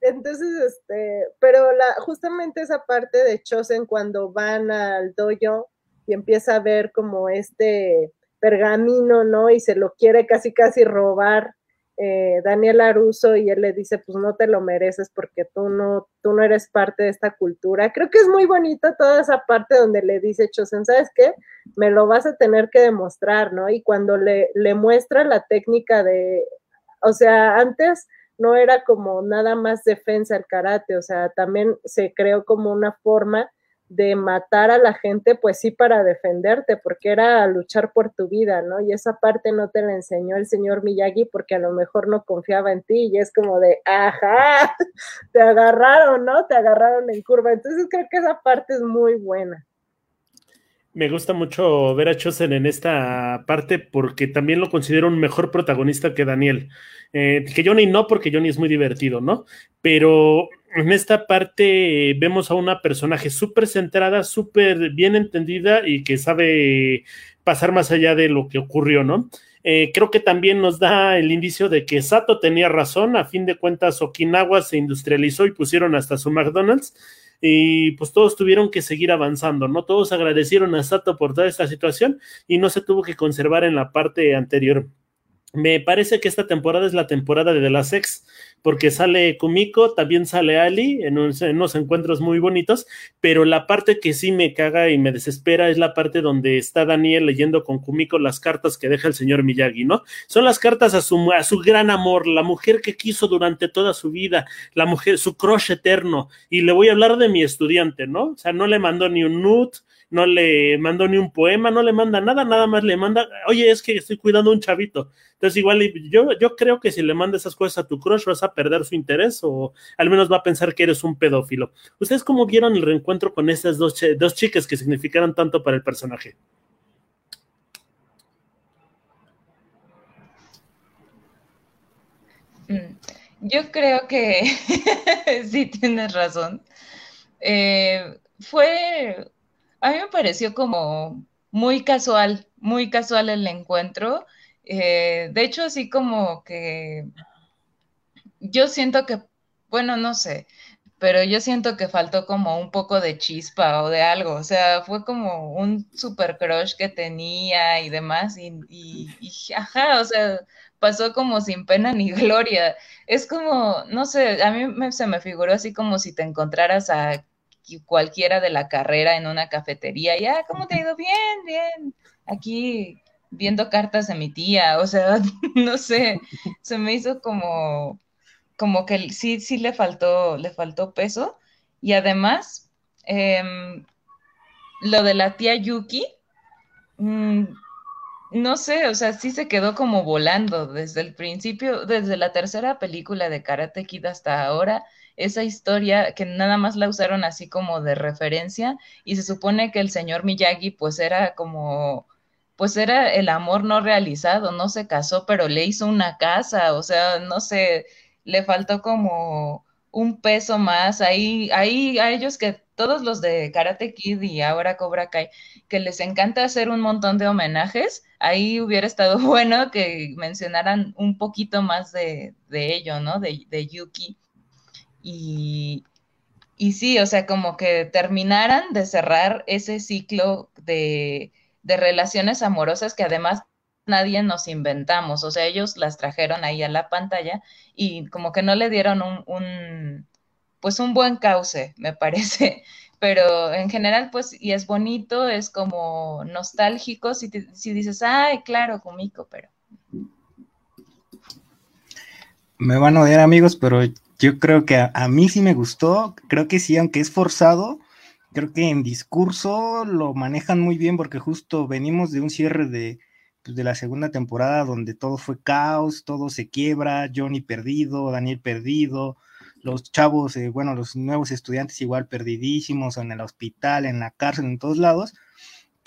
D: Entonces, este, pero la, justamente esa parte de Chosen cuando van al dojo y empieza a ver como este, pergamino, ¿no? Y se lo quiere casi, casi robar eh, Daniel Aruso y él le dice, pues no te lo mereces porque tú no, tú no eres parte de esta cultura. Creo que es muy bonito toda esa parte donde le dice Chosen, ¿sabes qué? Me lo vas a tener que demostrar, ¿no? Y cuando le, le muestra la técnica de, o sea, antes no era como nada más defensa el karate, o sea, también se creó como una forma de matar a la gente, pues sí, para defenderte, porque era luchar por tu vida, ¿no? Y esa parte no te la enseñó el señor Miyagi porque a lo mejor no confiaba en ti y es como de, ajá, te agarraron, ¿no? Te agarraron en curva. Entonces creo que esa parte es muy buena.
A: Me gusta mucho ver a Chosen en esta parte porque también lo considero un mejor protagonista que Daniel. Eh, que Johnny no, porque Johnny es muy divertido, ¿no? Pero en esta parte vemos a una personaje súper centrada, súper bien entendida y que sabe pasar más allá de lo que ocurrió, ¿no? Eh, creo que también nos da el indicio de que Sato tenía razón, a fin de cuentas Okinawa se industrializó y pusieron hasta su McDonald's y pues todos tuvieron que seguir avanzando, ¿no? Todos agradecieron a Sato por toda esta situación y no se tuvo que conservar en la parte anterior. Me parece que esta temporada es la temporada de The Last Sex, porque sale Kumiko, también sale Ali en, unos encuentros muy bonitos, pero la parte que sí me caga y me desespera es la parte donde está Daniel leyendo con Kumiko las cartas que deja el señor Miyagi, ¿no? Son las cartas a su, a su gran amor, la mujer que quiso durante toda su vida, la mujer, su crush eterno, y le voy a hablar de mi estudiante, ¿no? O sea, no le mandó ni un nude, no le mandó ni un poema, no le manda nada, nada más le manda, oye, es que estoy cuidando a un chavito. Entonces, igual yo, yo creo que si le mandas esas cosas a tu crush vas a perder su interés o al menos va a pensar que eres un pedófilo. ¿Ustedes cómo vieron el reencuentro con esas dos, dos chicas que significaron tanto para el personaje?
B: Mm, yo creo que sí tienes razón. Eh, fue a mí me pareció como muy casual, muy casual el encuentro. Eh, de hecho, así como que yo siento que, bueno, no sé, pero yo siento que faltó como un poco de chispa o de algo, o sea, fue como un super crush que tenía y demás, y, y, ajá, o sea, pasó como sin pena ni gloria. Es como, no sé, a mí se me figuró así como si te encontraras a cualquiera de la carrera en una cafetería, ya, ¿cómo te ha ido? Bien, bien, aquí viendo cartas de mi tía, o sea, no sé, se me hizo como, como que sí, sí le faltó, le faltó peso, y además, em, lo de la tía Yuki, mm, no sé, o sea, sí se quedó como volando desde el principio, desde la tercera película de Karate Kid hasta ahora, esa historia que nada más la usaron así como de referencia y se supone que el señor Miyagi pues era como pues era el amor no realizado, no se casó, pero le hizo una casa, o sea, no sé, le faltó como un peso más ahí, ahí a ellos que todos los de Karate Kid y ahora Cobra Kai, que les encanta hacer un montón de homenajes, ahí hubiera estado bueno que mencionaran un poquito más de, de ello, ¿no? De, de Yuki y, y sí, o sea, como que terminaran de cerrar ese ciclo de, relaciones amorosas que además nadie nos inventamos, o sea, ellos las trajeron ahí a la pantalla y como que no le dieron un, pues un buen cauce, me parece. Pero en general, pues, y es bonito, es como nostálgico, si, si dices, ay, claro, Kumiko, pero...
C: Me van a odiar amigos, pero yo creo que a, mí sí me gustó, creo que sí, aunque es forzado, creo que en discurso lo manejan muy bien porque justo venimos de un cierre de, pues, de la segunda temporada donde todo fue caos, todo se quiebra, Johnny perdido, Daniel perdido, los chavos, eh, bueno, los nuevos estudiantes igual perdidísimos en el hospital, en la cárcel, en todos lados.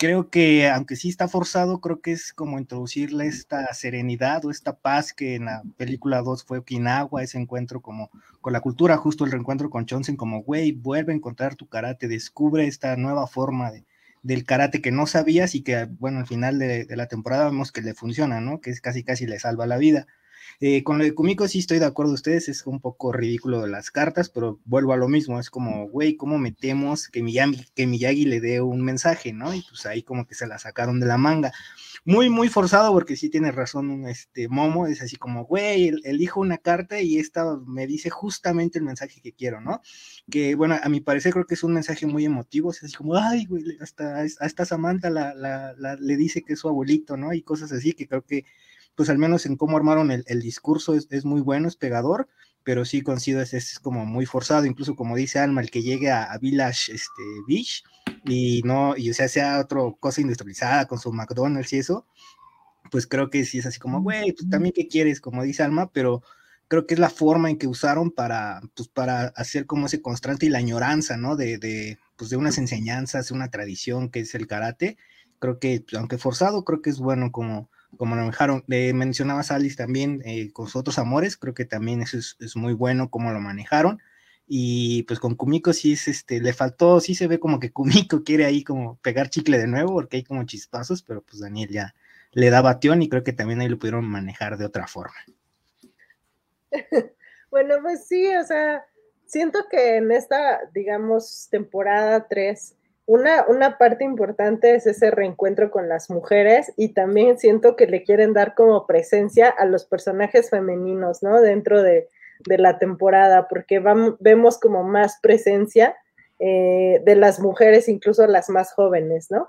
C: Creo que, aunque sí está forzado, creo que es como introducirle esta serenidad o esta paz que en la película 2 fue Okinawa, ese encuentro como con la cultura, justo el reencuentro con Johnson, como, güey, vuelve a encontrar tu karate, descubre esta nueva forma de, del karate que no sabías y que, bueno, al final de, de, la temporada vemos que le funciona, ¿no? Que es casi, casi le salva la vida. Eh, con lo de Kumiko sí estoy de acuerdo ustedes, es un poco ridículo de las cartas, pero vuelvo a lo mismo, es como, güey, ¿cómo metemos que Miyagi, que Miyagi le dé un mensaje, ¿no? Y pues ahí como que se la sacaron de la manga. Muy, muy forzado, porque sí tiene razón este Momo, es así como, güey, elijo una carta y esta me dice justamente el mensaje que quiero, ¿no? Que bueno, a mi parecer creo que es un mensaje muy emotivo, es así como, ay, güey, hasta, hasta Samantha la, la, le dice que es su abuelito, ¿no? Y cosas así que creo que pues al menos en cómo armaron el, discurso es, muy bueno, es pegador, pero sí considero es, es como muy forzado, incluso como dice Alma, el que llegue a, Village este, Beach y no, y o sea, sea otra cosa industrializada con su McDonald's y eso, pues creo que sí es así como, güey, pues también qué quieres, como dice Alma, pero creo que es la forma en que usaron para, pues, para hacer como ese constante y la añoranza, ¿no? De, de, pues, de unas enseñanzas, una tradición que es el karate. Creo que, aunque forzado, creo que es bueno como, como lo manejaron. Le mencionabas Alice también eh, con sus otros amores, creo que también eso es, muy bueno como lo manejaron. Y pues con Kumiko sí es este, le faltó, sí se ve como que Kumiko quiere ahí como pegar chicle de nuevo, porque hay como chispazos, pero pues Daniel ya le da batión y creo que también ahí lo pudieron manejar de otra forma.
D: bueno, pues sí, o sea, siento que en esta, digamos, temporada 3 una, una parte importante es ese reencuentro con las mujeres y también siento que le quieren dar como presencia a los personajes femeninos, ¿no? Dentro de, la temporada, porque vemos como más presencia eh, de las mujeres, incluso las más jóvenes, ¿no?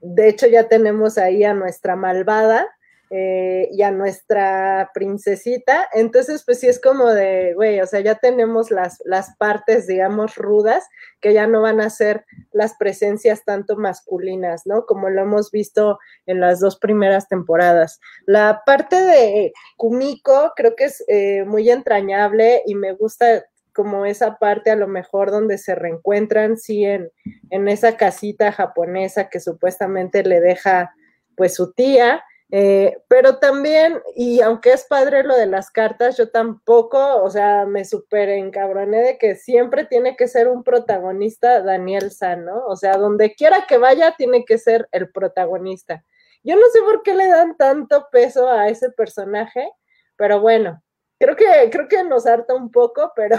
D: De hecho, ya tenemos ahí a nuestra malvada, eh, y a nuestra princesita. Entonces, pues sí es como de, güey, o sea, ya tenemos las, las partes, digamos, rudas, que ya no van a ser las presencias tanto masculinas, ¿no? Como lo hemos visto en las dos primeras temporadas. La parte de Kumiko creo que es eh, muy entrañable y me gusta como esa parte a lo mejor donde se reencuentran, sí, en, en esa casita japonesa que supuestamente le deja pues su tía eh, pero también, y aunque es padre lo de las cartas, yo tampoco, o sea, me super encabroné de que siempre tiene que ser un protagonista Daniel Sano, o sea, donde quiera que vaya, tiene que ser el protagonista. Yo no sé por qué le dan tanto peso a ese personaje, pero bueno, creo que, creo que nos harta un poco, pero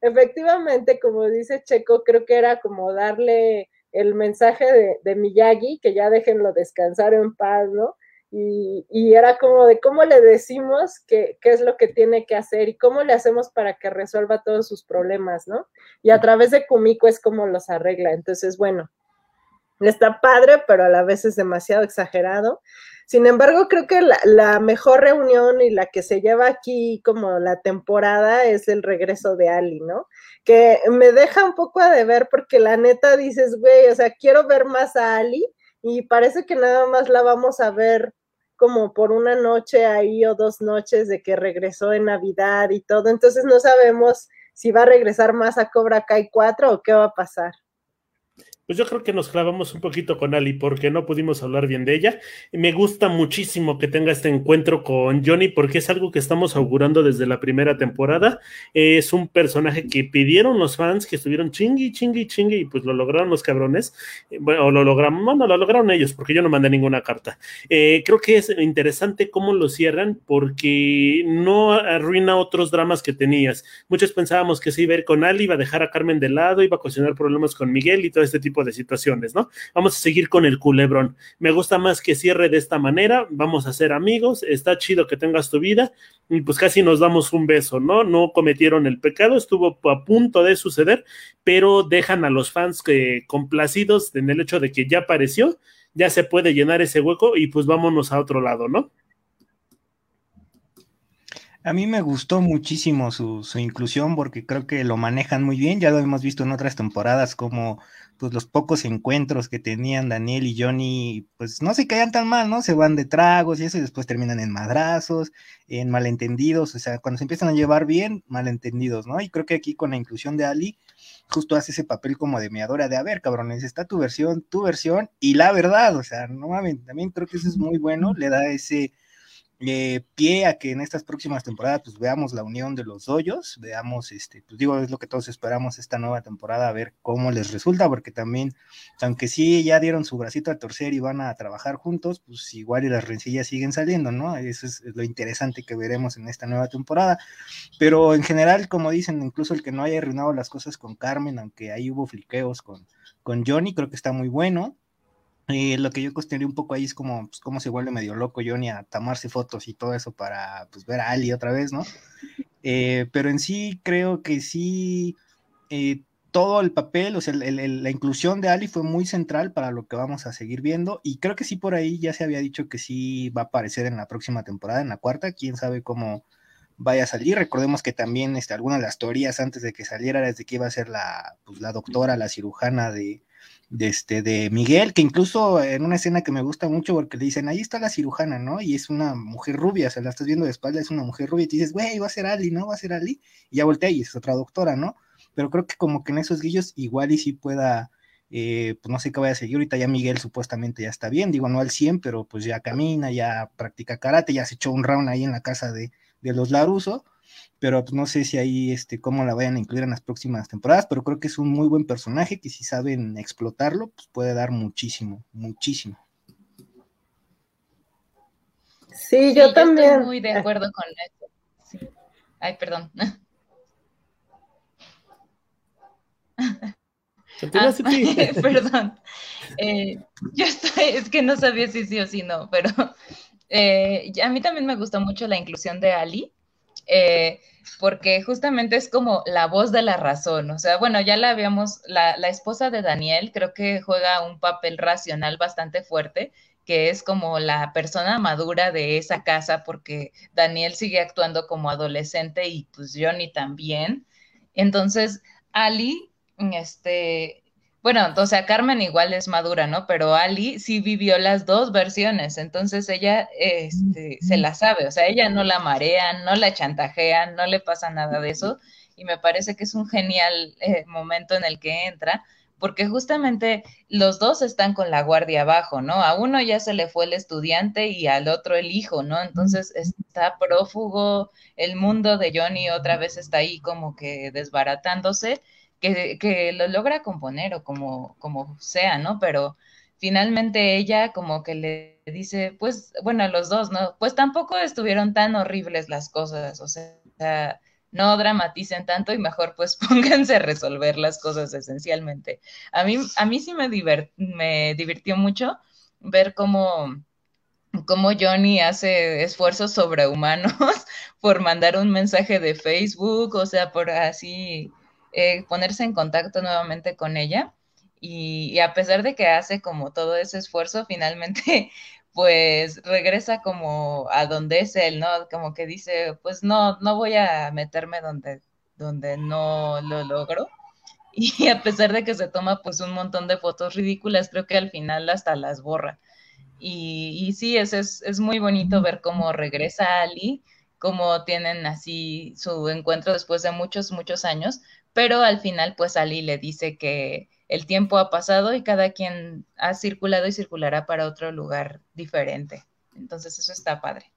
D: efectivamente, como dice Checo, creo que era como darle el mensaje de, de Miyagi, que ya déjenlo descansar en paz, ¿no? Y, era como de cómo le decimos qué, qué es lo que tiene que hacer y cómo le hacemos para que resuelva todos sus problemas, ¿no? Y a través de Kumiko es como los arregla. Entonces, bueno, está padre, pero a la vez es demasiado exagerado. Sin embargo, creo que la, la, mejor reunión y la que se lleva aquí como la temporada es el regreso de Ali, ¿no? Que me deja un poco a deber porque la neta dices, güey, o sea, quiero ver más a Ali y parece que nada más la vamos a ver como por una noche ahí o dos noches de que regresó en Navidad y todo, entonces no sabemos si va a regresar más a Cobra Kai 4 o qué va a pasar.
A: Pues yo creo que nos clavamos un poquito con Ali porque no pudimos hablar bien de ella. Me gusta muchísimo que tenga este encuentro con Johnny porque es algo que estamos augurando desde la primera temporada. Es un personaje que pidieron los fans, que estuvieron chingui, chingui, chingui y pues lo lograron los cabrones. Bueno, o lo logramos, no, no, lo lograron ellos porque yo no mandé ninguna carta. Eh, creo que es interesante cómo lo cierran porque no arruina otros dramas que tenías. Muchos pensábamos que se iba a ir con Ali, iba a dejar a Carmen de lado, iba a ocasionar problemas con Miguel y todo este tipo de situaciones, ¿no? Vamos a seguir con el culebrón. Me gusta más que cierre de esta manera, vamos a ser amigos, está chido que tengas tu vida y pues casi nos damos un beso, ¿no? No cometieron el pecado, estuvo a punto de suceder, pero dejan a los fans que complacidos en el hecho de que ya apareció, ya se puede llenar ese hueco y pues vámonos a otro lado, ¿no?
C: A mí me gustó muchísimo su, inclusión porque creo que lo manejan muy bien. Ya lo hemos visto en otras temporadas como pues los pocos encuentros que tenían Daniel y Johnny, pues no se caían tan mal, ¿no? Se van de tragos y eso y después terminan en madrazos, en malentendidos, o sea, cuando se empiezan a llevar bien, malentendidos, ¿no? Y creo que aquí con la inclusión de Ali, justo hace ese papel como de meadora de, a ver, cabrones, está tu versión, tu versión y la verdad, o sea, no mames, también creo que eso es muy bueno, le da ese eh, pie a que en estas próximas temporadas pues veamos la unión de los hoyos, veamos, este, pues digo, es lo que todos esperamos esta nueva temporada, a ver cómo les resulta, porque también, aunque sí ya dieron su bracito a torcer y van a trabajar juntos, pues igual y las rencillas siguen saliendo, ¿no? Eso es lo interesante que veremos en esta nueva temporada, pero en general, como dicen, incluso el que no haya arruinado las cosas con Carmen, aunque ahí hubo fliqueos con, con Johnny, creo que está muy bueno, lo que yo cuestioné un poco ahí es como pues, cómo se vuelve medio loco Johnny a tomarse fotos y todo eso para pues, ver a Ali otra vez, ¿no? Eh, pero en sí creo que sí, eh, todo el papel, o sea, la inclusión de Ali fue muy central para lo que vamos a seguir viendo y creo que sí por ahí ya se había dicho que sí va a aparecer en la próxima temporada, en la cuarta, quién sabe cómo vaya a salir. Recordemos que también este, algunas de las teorías antes de que saliera era de que iba a ser la, pues, la doctora, la cirujana de de, este, de Miguel, que incluso en una escena que me gusta mucho porque le dicen, ahí está la cirujana, ¿no? Y es una mujer rubia, o sea, la estás viendo de espalda, es una mujer rubia, y te dices, güey, va a ser Ali, ¿no? Va a ser Ali, y ya voltea y es otra doctora, ¿no? Pero creo que como que en esos guillos igual y si pueda, eh, pues no sé qué vaya a seguir, ahorita ya Miguel supuestamente ya está bien, digo, no al 100, pero pues ya camina, ya practica karate, ya se echó un round ahí en la casa de, de los Laruso, pero pues no sé si ahí, este, cómo la vayan a incluir en las próximas temporadas, pero creo que es un muy buen personaje que si saben explotarlo, pues puede dar muchísimo, muchísimo.
B: Sí, yo también. Estoy muy de acuerdo con eso. Ay, perdón. Ah, perdón. Eh, yo estoy, es que no sabía si sí o si no, pero eh, a mí también me gustó mucho la inclusión de Ali. Eh, porque justamente es como la voz de la razón, o sea, bueno, ya la habíamos, la, la, esposa de Daniel creo que juega un papel racional bastante fuerte, que es como la persona madura de esa casa, porque Daniel sigue actuando como adolescente y pues Johnny también. Entonces, Ali, este, bueno, o sea, Carmen igual es madura, ¿no? Pero Ali sí vivió las dos versiones, entonces ella este, se la sabe, o sea, ella no la marean, no la chantajean, no le pasa nada de eso, y me parece que es un genial eh, momento en el que entra, porque justamente los dos están con la guardia abajo, ¿no? A uno ya se le fue el estudiante y al otro el hijo, ¿no? Entonces está prófugo, el mundo de Johnny otra vez está ahí como que desbaratándose que, lo logra componer o como, como sea, ¿no? Pero finalmente ella como que le dice, pues, bueno, a los dos, ¿no? Pues tampoco estuvieron tan horribles las cosas, o sea, no dramaticen tanto y mejor pues pónganse a resolver las cosas esencialmente. A mí, a mí sí me, me divirtió mucho ver cómo, cómo Johnny hace esfuerzos sobrehumanos por mandar un mensaje de Facebook, o sea, por así eh, ponerse en contacto nuevamente con ella. Y, a pesar de que hace como todo ese esfuerzo, finalmente pues regresa como a donde es él, ¿no? Como que dice, pues no, no voy a meterme donde, donde no lo logro. Y a pesar de que se toma pues un montón de fotos ridículas, creo que al final hasta las borra. Y, y sí, es, es, es muy bonito ver cómo regresa Ali, cómo tienen así su encuentro después de muchos, muchos años, pero al final pues Ali le dice que el tiempo ha pasado y cada quien ha circulado y circulará para otro lugar diferente. Entonces eso está padre.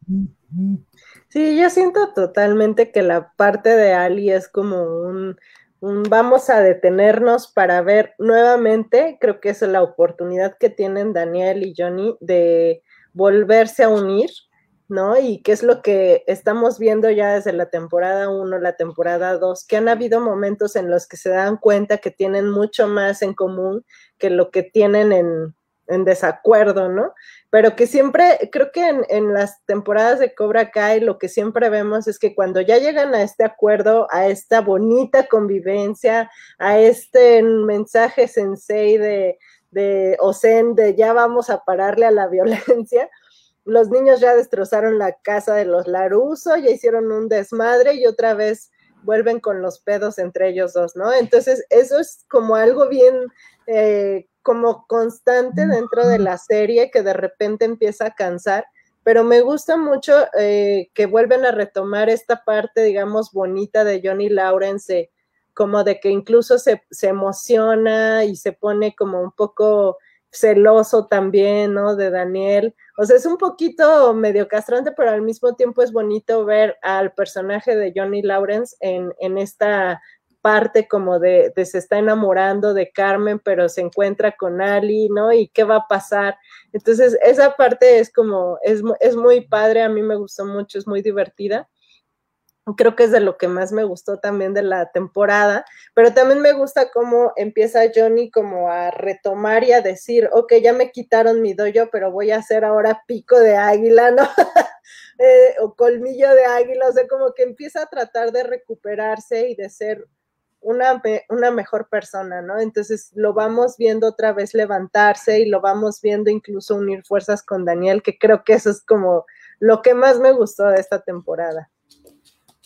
D: Sí, yo siento totalmente que la parte de Ali es como un, vamos a detenernos para ver nuevamente, creo que es la oportunidad que tienen Daniel y Johnny de volverse a unir ¿no? Y qué es lo que estamos viendo ya desde la temporada 1, la temporada 2, que han habido momentos en los que se dan cuenta que tienen mucho más en común que lo que tienen en, en desacuerdo, ¿no? Pero que siempre, creo que en, las temporadas de Cobra Kai lo que siempre vemos es que cuando ya llegan a este acuerdo, a esta bonita convivencia, a este mensaje sensei de, de Ozen de ya vamos a pararle a la violencia, los niños ya destrozaron la casa de los Laruso, ya hicieron un desmadre y otra vez vuelven con los pedos entre ellos dos, ¿no? Entonces, eso es como algo bien, eh, como constante dentro de la serie que de repente empieza a cansar, pero me gusta mucho eh, que vuelven a retomar esta parte, digamos, bonita de Johnny Lawrence, como de que incluso se, se emociona y se pone como un poco celoso también, ¿no? De Daniel. O sea, es un poquito medio castrante, pero al mismo tiempo es bonito ver al personaje de Johnny Lawrence en, en esta parte como de, se está enamorando de Carmen, pero se encuentra con Ali, ¿no? Y qué va a pasar. Entonces, esa parte es como, es, es muy padre, a mí me gustó mucho, es muy divertida creo que es de lo que más me gustó también de la temporada, pero también me gusta cómo empieza Johnny como a retomar y a decir, ok, ya me quitaron mi doyo, pero voy a hacer ahora pico de águila, ¿no? eh, o colmillo de águila, o sea, como que empieza a tratar de recuperarse y de ser una, una mejor persona, ¿no? Entonces lo vamos viendo otra vez levantarse y lo vamos viendo incluso unir fuerzas con Daniel, que creo que eso es como lo que más me gustó de esta temporada.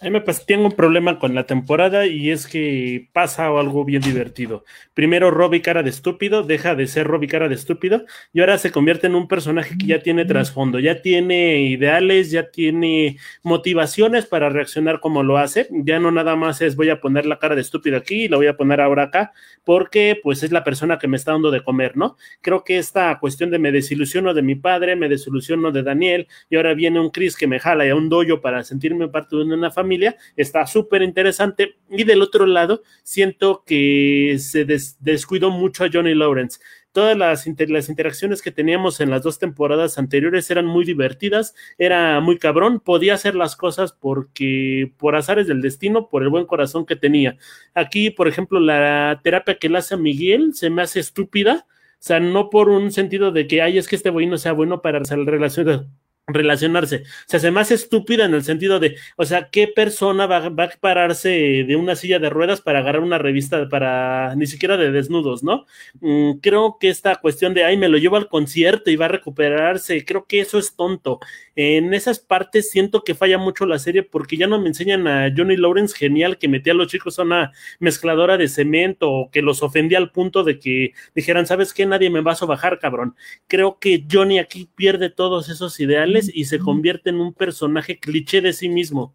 A: A mí me pasa, tengo un problema con la temporada y es que pasa algo bien divertido. Primero, Robbie cara de estúpido, deja de ser Robbie cara de estúpido y ahora se convierte en un personaje que ya tiene trasfondo, ya tiene ideales, ya tiene motivaciones para reaccionar como lo hace. Ya no nada más es voy a poner la cara de estúpido aquí y la voy a poner ahora acá porque pues es la persona que me está dando de comer, ¿no? Creo que esta cuestión de me desilusiono de mi padre, me desilusiono de Daniel y ahora viene un Chris que me jala y a un doyo para sentirme parte de una familia familia, está súper interesante. Y del otro lado, siento que se descuidó mucho a Johnny Lawrence. Todas las, las interacciones que teníamos en las dos temporadas anteriores eran muy divertidas, era muy cabrón, podía hacer las cosas porque por azares del destino, por el buen corazón que tenía. Aquí, por ejemplo, la terapia que le hace a Miguel se me hace estúpida, o sea, no por un sentido de que, ay, es que este güey no sea bueno para relaciones relacionarse. O sea, se me hace estúpida en el sentido de, o sea, ¿qué persona va, a pararse de una silla de ruedas para agarrar una revista para, ni siquiera de desnudos, ¿no? Mm, creo que esta cuestión de, ay, me lo llevo al concierto y va a recuperarse, creo que eso es tonto. En esas partes siento que falla mucho la serie porque ya no me enseñan a Johnny Lawrence genial que metía a los chicos a una mezcladora de cemento o que los ofendía al punto de que dijeran, ¿sabes qué? Nadie me va a bajar, cabrón. Creo que Johnny aquí pierde todos esos ideales y se convierte en un personaje cliché de sí mismo.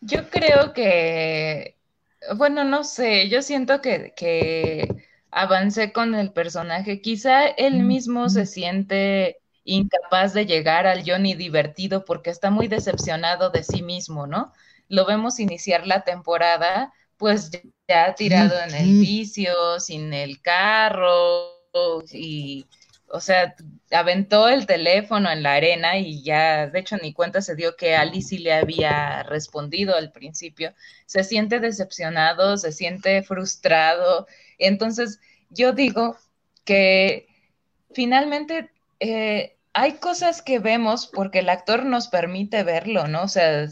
B: Yo creo que, bueno, no sé, yo siento que, que avancé con el personaje. Quizá él mismo se siente incapaz de llegar al Johnny divertido porque está muy decepcionado de sí mismo, ¿no? Lo vemos iniciar la temporada pues ya tirado en el vicio, sin el carro y, o sea, aventó el teléfono en la arena y ya, de hecho, ni cuenta se dio que Alice sí le había respondido al principio. Se siente decepcionado, se siente frustrado. Entonces, yo digo que finalmente eh, hay cosas que vemos porque el actor nos permite verlo, ¿no? O sea,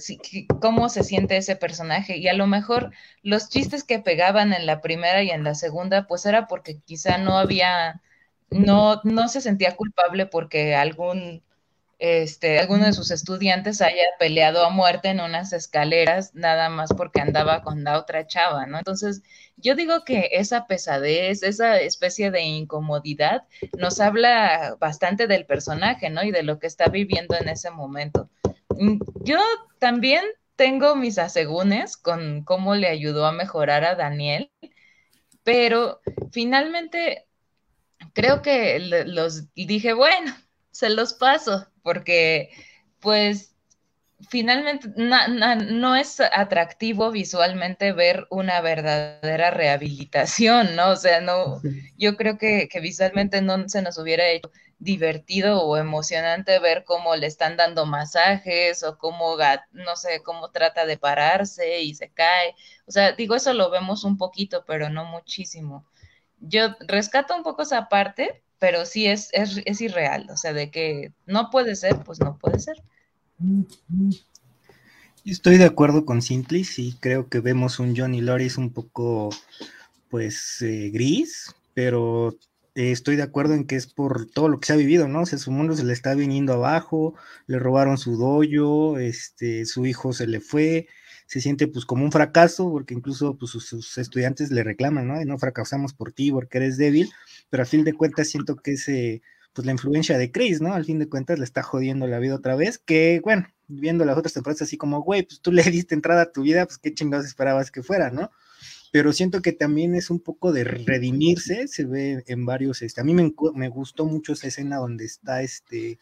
B: cómo se siente ese personaje. Y a lo mejor los chistes que pegaban en la primera y en la segunda, pues era porque quizá no había, no, no se sentía culpable porque algún este, alguno de sus estudiantes haya peleado a muerte en unas escaleras nada más porque andaba con la otra chava, ¿no? Entonces, yo digo que esa pesadez, esa especie de incomodidad nos habla bastante del personaje, ¿no? Y de lo que está viviendo en ese momento. Mm, yo también tengo mis asegúnes con cómo le ayudó a mejorar a Daniel, pero finalmente creo que los dije, bueno, se los paso, porque pues finalmente no es atractivo visualmente ver una verdadera rehabilitación, ¿no? O sea, no, yo creo que, que, visualmente no se nos hubiera hecho divertido o emocionante ver cómo le están dando masajes o cómo, no sé, cómo trata de pararse y se cae. O sea, digo, eso lo vemos un poquito, pero no muchísimo. Yo rescato un poco esa parte, pero sí es, es, es irreal, o sea, de que no puede ser, pues no puede ser.
C: Estoy de acuerdo con Simplis y creo que vemos un Johnny Loris un poco, pues, eh, gris, pero eh, estoy de acuerdo en que es por todo lo que se ha vivido, ¿no? O sea, su mundo se le está viniendo abajo, le robaron su doyo, este, su hijo se le fue, se siente pues como un fracaso, porque incluso pues, sus, estudiantes le reclaman, ¿no? Y no fracasamos por ti porque eres débil, pero a fin de cuentas siento que ese, pues la influencia de Chris, ¿no? Al fin de cuentas le está jodiendo la vida otra vez, que bueno, viendo las otras temporadas así como, güey, pues tú le diste entrada a tu vida, pues qué chingados esperabas que fuera, ¿no? pero siento que también es un poco de redimirse, se ve en varios, este, a mí me, me gustó mucho esa escena donde está este,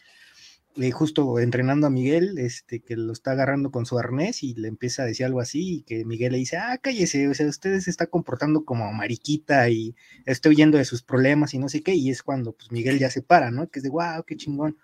C: eh, justo entrenando a Miguel, este, que lo está agarrando con su arnés y le empieza a decir algo así, y que Miguel le dice, ah, cállese, o sea, usted se está comportando como mariquita y estoy huyendo de sus problemas y no sé qué, y es cuando pues Miguel ya se para, ¿no? Que es de, wow, qué chingón.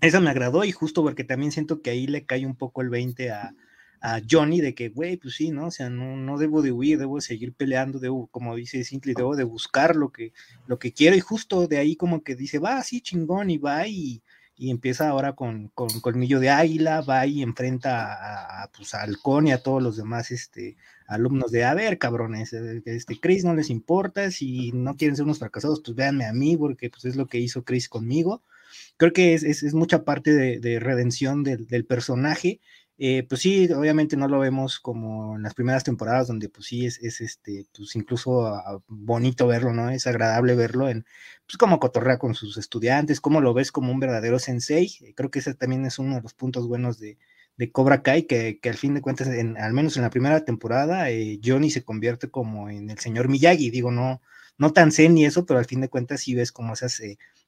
C: Esa me agradó y justo porque también siento que ahí le cae un poco el 20 a, a Johnny de que, güey, pues sí, ¿no? O sea, no, no debo de huir, debo de seguir peleando, debo, como dice Simple, debo de buscar lo que, lo que quiero y justo de ahí como que dice, va, sí, chingón, y va y, y empieza ahora con, con, Colmillo de Águila, va y enfrenta a, pues, a Halcón y a todos los demás este, alumnos de, a ver, cabrones, eh, este Chris no les importa, si no quieren ser unos fracasados, pues véanme a mí, porque pues es lo que hizo Chris conmigo. Creo que es, es, mucha parte de, de redención del personaje eh, pues sí, obviamente no lo vemos como en las primeras temporadas, donde pues sí es, este, pues incluso ah, bonito verlo, ¿no? Es agradable verlo en, pues como cotorrea con sus estudiantes, como lo ves como un verdadero sensei. Eh, creo que ese también es uno de los puntos buenos de, Cobra Kai, que, al fin de cuentas, al menos en la primera temporada, eh, Johnny se convierte como en el señor Miyagi, digo, no, no tan zen ni eso, pero al fin de cuentas sí ves como esas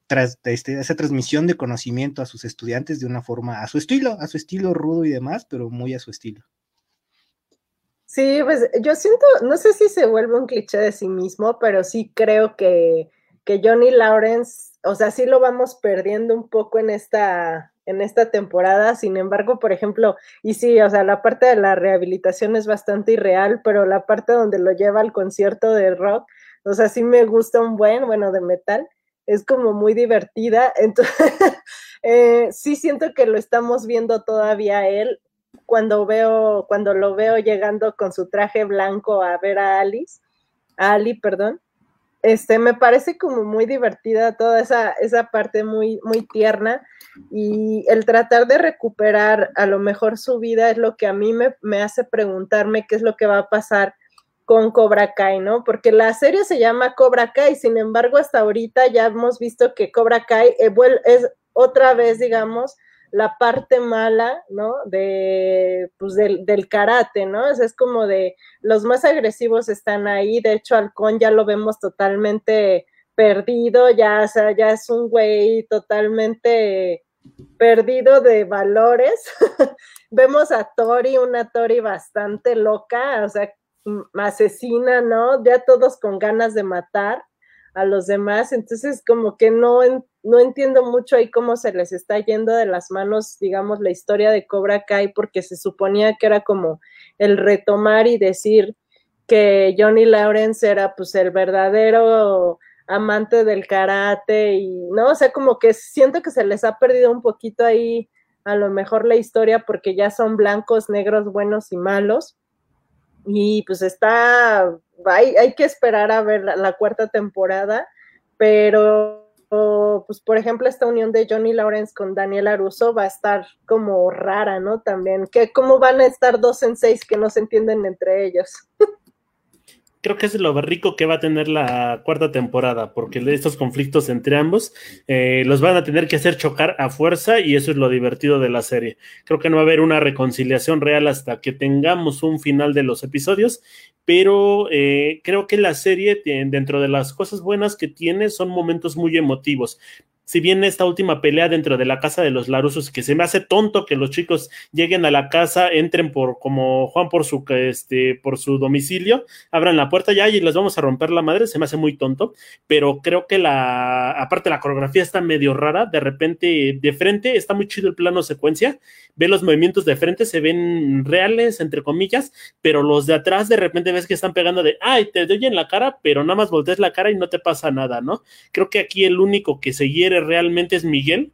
C: tras, este, esa transmisión de conocimiento a sus estudiantes de una forma, a su estilo, a su estilo rudo y demás, pero muy a su estilo.
D: Sí, pues yo siento, no sé si se vuelve un cliché de sí mismo, pero sí creo que, que Johnny Lawrence, o sea, sí lo vamos perdiendo un poco en esta, en esta temporada. Sin embargo, por ejemplo, y sí, o sea, la parte de la rehabilitación es bastante irreal, pero la parte donde lo lleva al concierto de rock, o sea, sí me gusta un buen, bueno, de metal es como muy divertida. Entonces, eh, sí siento que lo estamos viendo todavía él cuando veo, cuando lo veo llegando con su traje blanco a ver a Alice, a Ali, perdón. Este, me parece como muy divertida toda esa, esa parte muy, muy tierna y el tratar de recuperar a lo mejor su vida es lo que a mí me, me hace preguntarme qué es lo que va a pasar con Cobra Kai, ¿no? Porque la serie se llama Cobra Kai, sin embargo, hasta ahorita ya hemos visto que Cobra Kai es otra vez, digamos, la parte mala, ¿no? De, pues del, karate, ¿no? Es, es como de, los más agresivos están ahí, de hecho, Halcón ya lo vemos totalmente perdido, ya, o sea, ya es un güey totalmente perdido de valores. Vemos a Tori, una Tori bastante loca, o sea, asesina, ¿no? Ya todos con ganas de matar a los demás, entonces como que no, no entiendo mucho ahí cómo se les está yendo de las manos, digamos, la historia de Cobra Kai, porque se suponía que era como el retomar y decir que Johnny Lawrence era pues el verdadero amante del karate y, ¿no? O sea, como que siento que se les ha perdido un poquito ahí a lo mejor la historia porque ya son blancos, negros, buenos y malos y pues está, hay, hay que esperar a ver la, cuarta temporada, pero pues por ejemplo esta unión de Johnny Lawrence con Daniel Aruso va a estar como rara, ¿no? También, que cómo van a estar dos en seis que no se entienden entre ellos.
A: creo que es lo rico que va a tener la cuarta temporada, porque estos conflictos entre ambos eh, los van a tener que hacer chocar a fuerza y eso es lo divertido de la serie. Creo que no va a haber una reconciliación real hasta que tengamos un final de los episodios, pero eh, creo que la serie, dentro de las cosas buenas que tiene, son momentos muy emotivos si bien esta última pelea dentro de la casa de los Larusos, que se me hace tonto que los chicos lleguen a la casa, entren por como Juan por su este por su domicilio, abran la puerta ya y les vamos a romper la madre, se me hace muy tonto, pero creo que la aparte la coreografía está medio rara, de repente de frente está muy chido el plano secuencia, ve los movimientos de frente se ven reales entre comillas, pero los de atrás de repente ves que están pegando de, "Ay, te doy en la cara", pero nada más volteas la cara y no te pasa nada, ¿no? Creo que aquí el único que se hiere realmente es Miguel.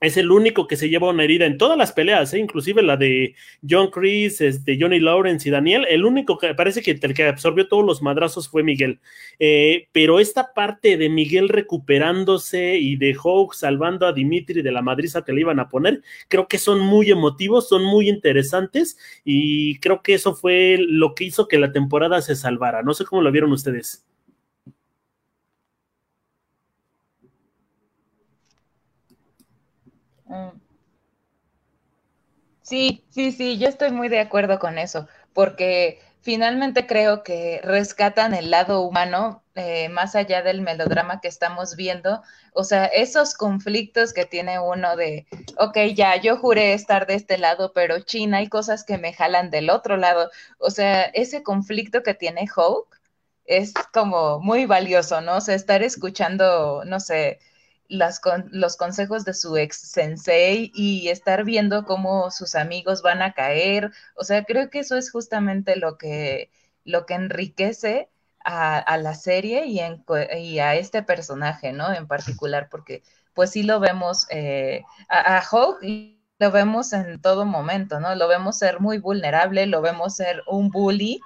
A: Es el único que se lleva una herida en todas las peleas, ¿eh? inclusive la de John Chris, este, Johnny Lawrence y Daniel. El único que parece que el que absorbió todos los madrazos fue Miguel. Eh, pero esta parte de Miguel recuperándose y de Hawk salvando a Dimitri de la madriza que le iban a poner, creo que son muy emotivos, son muy interesantes y creo que eso fue lo que hizo que la temporada se salvara. No sé cómo lo vieron ustedes.
B: Sí, sí, sí, yo estoy muy de acuerdo con eso, porque finalmente creo que rescatan el lado humano eh, más allá del melodrama que estamos viendo. O sea, esos conflictos que tiene uno de, ok, ya, yo juré estar de este lado, pero China hay cosas que me jalan del otro lado. O sea, ese conflicto que tiene Hawk es como muy valioso, ¿no? O sea, estar escuchando, no sé, las los consejos de su ex sensei y estar viendo cómo sus amigos van a caer. O sea, creo que eso es justamente lo que, lo que enriquece a, la serie y, y, a este personaje, ¿no? En particular, porque pues sí lo vemos eh, a, a Hawk lo vemos en todo momento, ¿no? Lo vemos ser muy vulnerable, lo vemos ser un bully,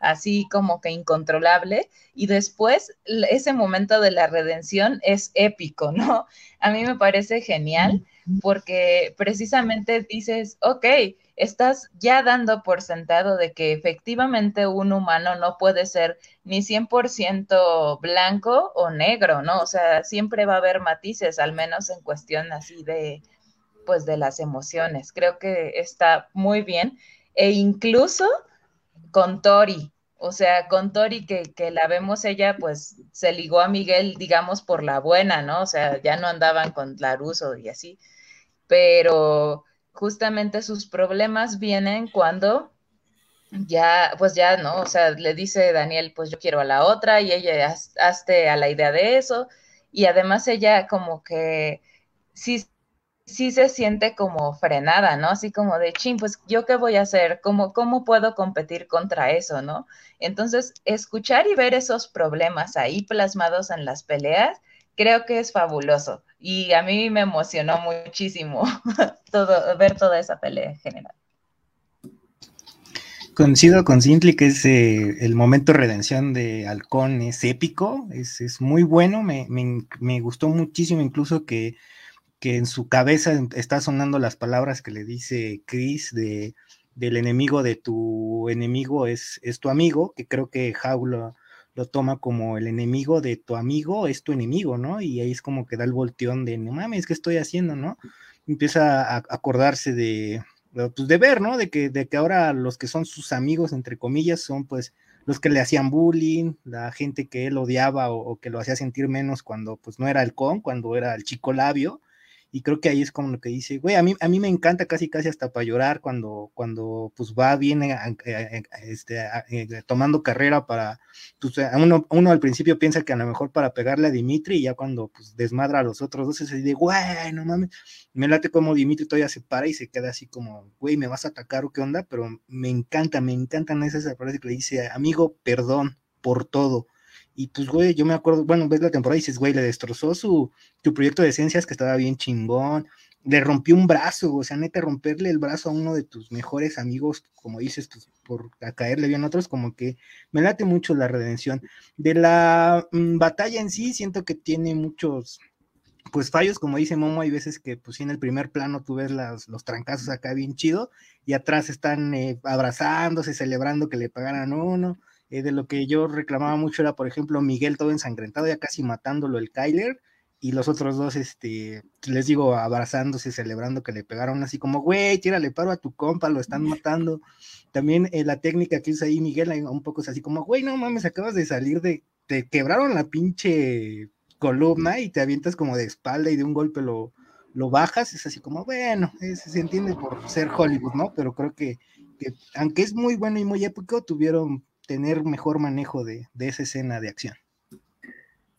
B: así como que incontrolable, y después ese momento de la redención es épico, ¿no? A mí me parece genial porque precisamente dices, ok, estás ya dando por sentado de que efectivamente un humano no puede ser ni 100% blanco o negro, ¿no? O sea, siempre va a haber matices, al menos en cuestión así de, pues, de las emociones. Creo que está muy bien. E incluso con Tori. O sea, con Tori que, que, la vemos ella, pues se ligó a Miguel, digamos, por la buena, ¿no? O sea, ya no andaban con Laruso y así. Pero justamente sus problemas vienen cuando ya, pues ya, ¿no? O sea, le dice Daniel, pues yo quiero a la otra y ella hazte a la idea de eso. Y además ella como que sí sí se siente como frenada, ¿no? Así como de, ching, pues yo qué voy a hacer, ¿Cómo, cómo puedo competir contra eso, ¿no? Entonces, escuchar y ver esos problemas ahí plasmados en las peleas, creo que es fabuloso. Y a mí me emocionó muchísimo todo, ver toda esa pelea en general.
C: Coincido con Sintli que es eh, el momento de redención de Halcón, es épico, es, es muy bueno, me, me, me gustó muchísimo incluso que que en su cabeza está sonando las palabras que le dice Chris de, del enemigo de tu enemigo es, es tu amigo, que creo que How lo, toma como el enemigo de tu amigo es tu enemigo, ¿no? Y ahí es como que da el volteón de, no mames, ¿qué estoy haciendo, no? Empieza a acordarse de, pues de ver, ¿no? De que, de que ahora los que son sus amigos, entre comillas, son pues los que le hacían bullying, la gente que él odiaba o, o que lo hacía sentir menos cuando pues no era el con, cuando era el chico labio, y creo que ahí es como lo que dice, güey, a mí, a mí me encanta casi casi hasta para llorar cuando, cuando pues va bien este, eh, tomando carrera para, pues, uno, uno al principio piensa que a lo mejor para pegarle a Dimitri y ya cuando pues desmadra a los otros dos, se dice, güey, no mames, me late como Dimitri todavía se para y se queda así como, güey, me vas a atacar o qué onda, pero me encanta, me encantan esas frases que le dice, amigo, perdón por todo y pues, güey, yo me acuerdo, bueno, ves la temporada y dices, güey, le destrozó su, tu proyecto de ciencias que estaba bien chingón, le rompió un brazo, o sea, neta, romperle el brazo a uno de tus mejores amigos, como dices, pues, por caerle bien a otros, como que me late mucho la redención. De la mm, batalla en sí, siento que tiene muchos, pues fallos, como dice Momo, hay veces que pues en el primer plano tú ves las, los trancazos acá bien chido y atrás están eh, abrazándose, celebrando que le pagaran uno, eh, de lo que yo reclamaba mucho era, por ejemplo, Miguel todo ensangrentado, ya casi matándolo el Kyler, y los otros dos, este, les digo, abrazándose, celebrando que le pegaron así como, güey, tírale paro a tu compa, lo están matando. También eh, la técnica que usa ahí Miguel, un poco es así como, güey, no mames, acabas de salir de, te quebraron la pinche columna y te avientas como de espalda y de un golpe lo, lo bajas, es así como, bueno, se entiende por ser Hollywood, ¿no? Pero creo que, aunque es muy bueno y muy épico, tuvieron tener mejor manejo de, esa escena de acción.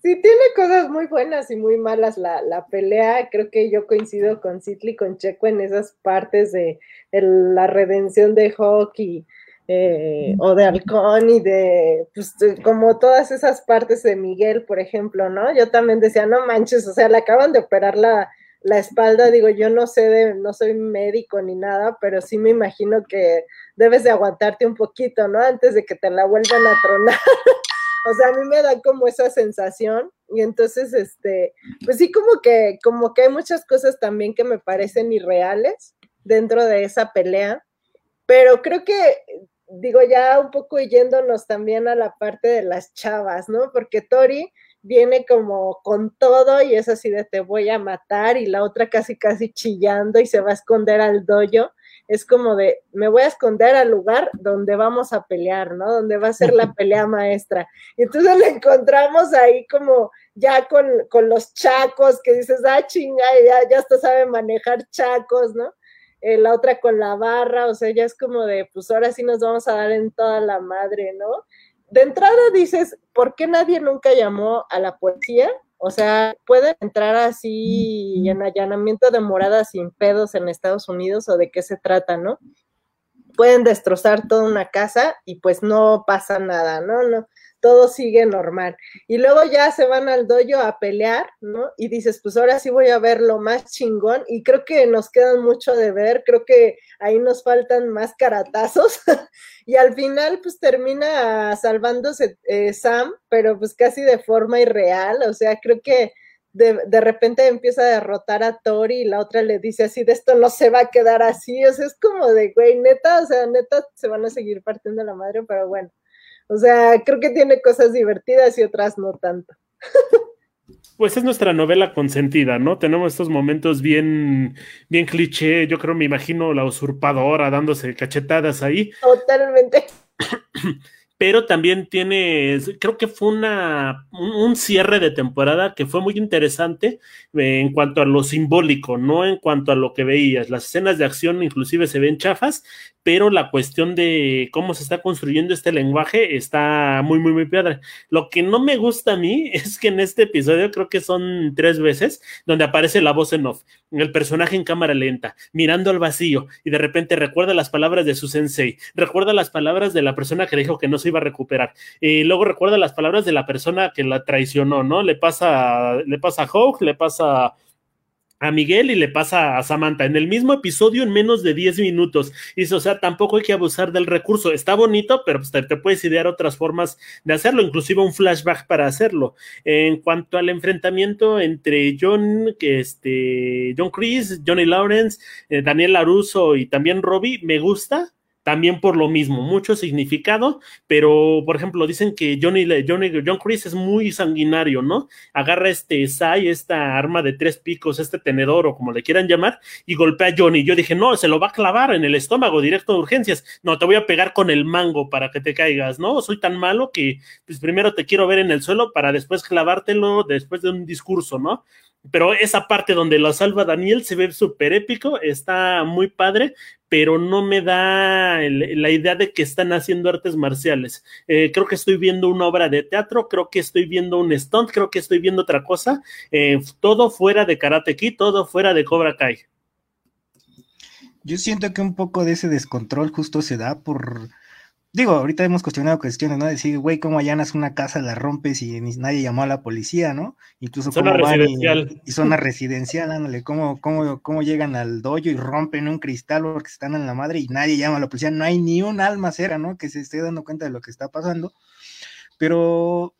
D: Sí, tiene cosas muy buenas y muy malas la, la pelea. Creo que yo coincido con Citli, con Checo en esas partes de, la redención de Hawk y, eh, o de Halcón y de, pues, como todas esas partes de Miguel, por ejemplo, ¿no? Yo también decía, no manches, o sea, le acaban de operar la, la espalda, digo, yo no sé de, no soy médico ni nada, pero sí me imagino que debes de aguantarte un poquito, ¿no? Antes de que te la vuelvan a tronar. o sea, a mí me da como esa sensación y entonces, este, pues sí, como que, como que hay muchas cosas también que me parecen irreales dentro de esa pelea, pero creo que, digo, ya un poco yéndonos también a la parte de las chavas, ¿no? Porque Tori, viene como con todo y es así de te voy a matar y la otra casi casi chillando y se va a esconder al doyo. Es como de me voy a esconder al lugar donde vamos a pelear, ¿no? Donde va a ser la pelea maestra. Y entonces le encontramos ahí como ya con, los chacos que dices, ah, chinga, ya, ya hasta sabe manejar chacos, ¿no? Eh, la otra con la barra, o sea, ya es como de, pues ahora sí nos vamos a dar en toda la madre, ¿no? De entrada dices, ¿por qué nadie nunca llamó a la policía? O sea, pueden entrar así en allanamiento de morada sin pedos en Estados Unidos o de qué se trata, ¿no? Pueden destrozar toda una casa y pues no pasa nada, ¿no? No, todo sigue normal. Y luego ya se van al dojo a pelear, ¿no? Y dices, pues ahora sí voy a ver lo más chingón. Y creo que nos quedan mucho de ver, creo que ahí nos faltan más caratazos. y al final, pues termina salvándose eh, Sam, pero pues casi de forma irreal. O sea, creo que de, de, repente empieza a derrotar a Tori y la otra le dice así, de esto no se va a quedar así. O sea, es como de, güey, neta, o sea, neta se van a seguir partiendo la madre, pero bueno o sea, creo que tiene cosas divertidas y otras no tanto.
A: Pues es nuestra novela consentida, ¿no? Tenemos estos momentos bien, bien cliché. Yo creo, me imagino la usurpadora dándose cachetadas ahí.
D: Totalmente.
A: pero también tiene, creo que fue una, un, cierre de temporada que fue muy interesante eh, en cuanto a lo simbólico, no en cuanto a lo que veías. Las escenas de acción inclusive se ven chafas, pero la cuestión de cómo se está construyendo este lenguaje está muy, muy, muy padre. Lo que no me gusta a mí es que en este episodio, creo que son tres veces, donde aparece la voz en off, el personaje en cámara lenta, mirando al vacío, y de repente recuerda las palabras de su sensei, recuerda las palabras de la persona que dijo que no se iba a recuperar. Y luego recuerda las palabras de la persona que la traicionó, ¿no? Le pasa, le pasa a Hawk, le pasa a Miguel y le pasa a Samantha en el mismo episodio en menos de 10 minutos. Y o sea, tampoco hay que abusar del recurso. Está bonito, pero pues, te, puedes idear otras formas de hacerlo, inclusive un flashback para hacerlo. En cuanto al enfrentamiento entre John, este, John Chris, Johnny Lawrence, eh, Daniel Laruso y también Robbie, me gusta también por lo mismo, mucho significado, pero por ejemplo, dicen que Johnny, Johnny, John Chris es muy sanguinario, ¿no? Agarra este Sai, esta arma de tres picos, este tenedor o como le quieran llamar, y golpea a Johnny. Yo dije, no, se lo va a clavar en el estómago, directo de urgencias. No, te voy a pegar con el mango para que te caigas, ¿no? Soy tan malo que pues primero te quiero ver en el suelo para después clavártelo después de un discurso, ¿no? Pero esa parte donde lo salva Daniel se ve súper épico, está muy padre, pero no me da la idea de que están haciendo artes marciales. Eh, creo que estoy viendo una obra de teatro, creo que estoy viendo un stunt, creo que estoy viendo otra cosa, eh, todo fuera de Karate Kid, todo fuera de Cobra Kai.
C: Yo siento que un poco de ese descontrol justo se da por digo, ahorita hemos cuestionado cuestiones, ¿no? Decir, güey, ¿cómo allanas una casa, la rompes y nadie llamó a la policía, ¿no? Incluso
A: zona residencial.
C: Y, zona residencial, ándale, ¿cómo, cómo, cómo llegan al dojo y rompen un cristal porque están en la madre y nadie llama a la policía, no hay ni un alma cera, ¿no? Que se esté dando cuenta de lo que está pasando. Pero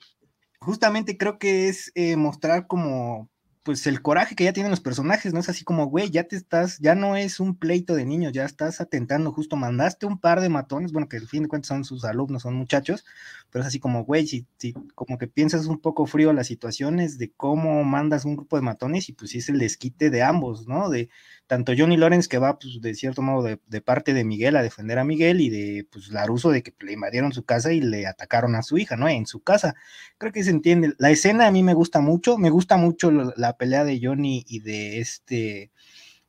C: justamente creo que es eh, mostrar como pues el coraje que ya tienen los personajes, ¿no? Es así como, güey, ya te estás, ya no es un pleito de niños, ya estás atentando, justo mandaste un par de matones, bueno, que al fin de cuentas son sus alumnos, son muchachos, pero es así como, güey, si, si como que piensas un poco frío las situaciones de cómo mandas un grupo de matones y pues es el desquite de ambos, ¿no? De tanto Johnny Lawrence que va, pues de cierto modo, de, de parte de Miguel a defender a Miguel y de, pues, Laruso de que le invadieron su casa y le atacaron a su hija, ¿no? En su casa. Creo que se entiende. La escena a mí me gusta mucho, me gusta mucho la pelea de Johnny y de este,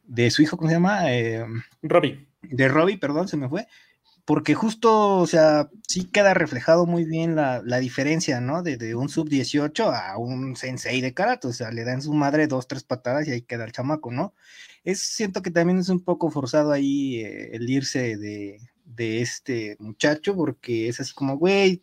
C: de su hijo, ¿cómo se llama? Eh,
A: Robbie.
C: De Robbie, perdón, se me fue. Porque justo, o sea, sí queda reflejado muy bien la, la diferencia, ¿no? De, un sub-18 a un sensei de karate, o sea, le dan su madre dos, tres patadas y ahí queda el chamaco, ¿no? Es, siento que también es un poco forzado ahí eh, el irse de, de este muchacho, porque es así como, güey,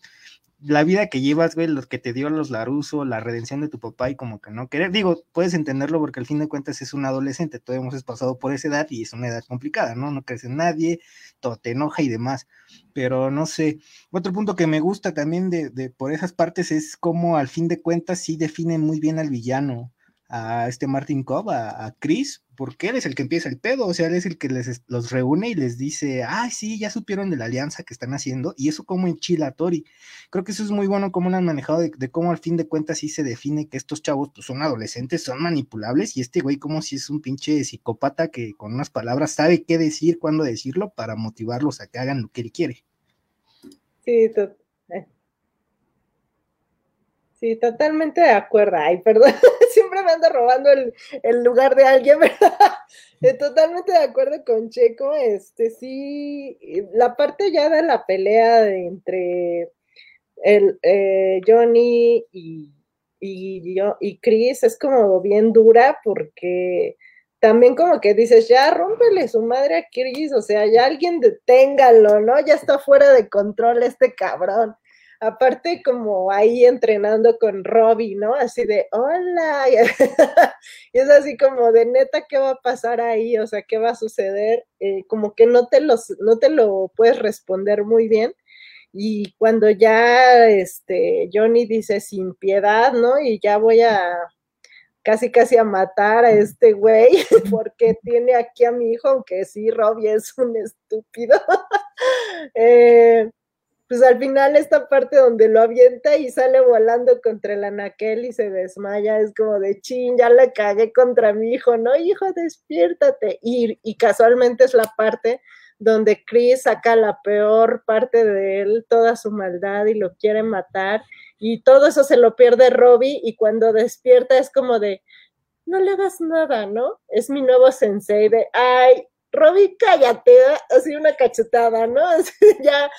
C: la vida que llevas, güey, lo que te dio los Laruso, la redención de tu papá y como que no querer, digo, puedes entenderlo porque al fin de cuentas es un adolescente, todos hemos pasado por esa edad y es una edad complicada, ¿no? No crece nadie, todo te enoja y demás, pero no sé. Otro punto que me gusta también de, de por esas partes es cómo al fin de cuentas sí define muy bien al villano, a este Martin Cobb, a, Chris, porque él es el que empieza el pedo, o sea, él es el que les, los reúne y les dice, ay, sí, ya supieron de la alianza que están haciendo, y eso como enchila a Tori. Creo que eso es muy bueno como lo han manejado, de, de, cómo al fin de cuentas sí se define que estos chavos pues son adolescentes, son manipulables, y este güey como si es un pinche psicópata que con unas palabras sabe qué decir, cuándo decirlo, para motivarlos a que hagan lo que él quiere.
D: Sí, Sí, totalmente de acuerdo. Ay, perdón, siempre me ando robando el, el lugar de alguien, ¿verdad? totalmente de acuerdo con Checo. Este sí, la parte ya de la pelea de entre el, eh, Johnny y, y, yo, y Chris es como bien dura porque también como que dices, ya rómpele su madre a Chris, o sea, ya alguien deténgalo, ¿no? Ya está fuera de control este cabrón aparte como ahí entrenando con Robbie, ¿no? Así de, hola, y es así como de neta, ¿qué va a pasar ahí? O sea, ¿qué va a suceder? Eh, como que no te, los, no te lo puedes responder muy bien. Y cuando ya este, Johnny dice sin piedad, ¿no? Y ya voy a casi casi a matar a este güey porque tiene aquí a mi hijo, aunque sí, Robbie es un estúpido. eh, pues al final esta parte donde lo avienta y sale volando contra el anaquel y se desmaya, es como de chin, ya le cagué contra mi hijo, ¿no? Hijo, despiértate. Y, y casualmente es la parte donde Chris saca la peor parte de él, toda su maldad y lo quiere matar. Y todo eso se lo pierde Robbie y cuando despierta es como de, no le hagas nada, ¿no? Es mi nuevo sensei de, ay, Robbie, cállate, así una cachetada, ¿no? Ya,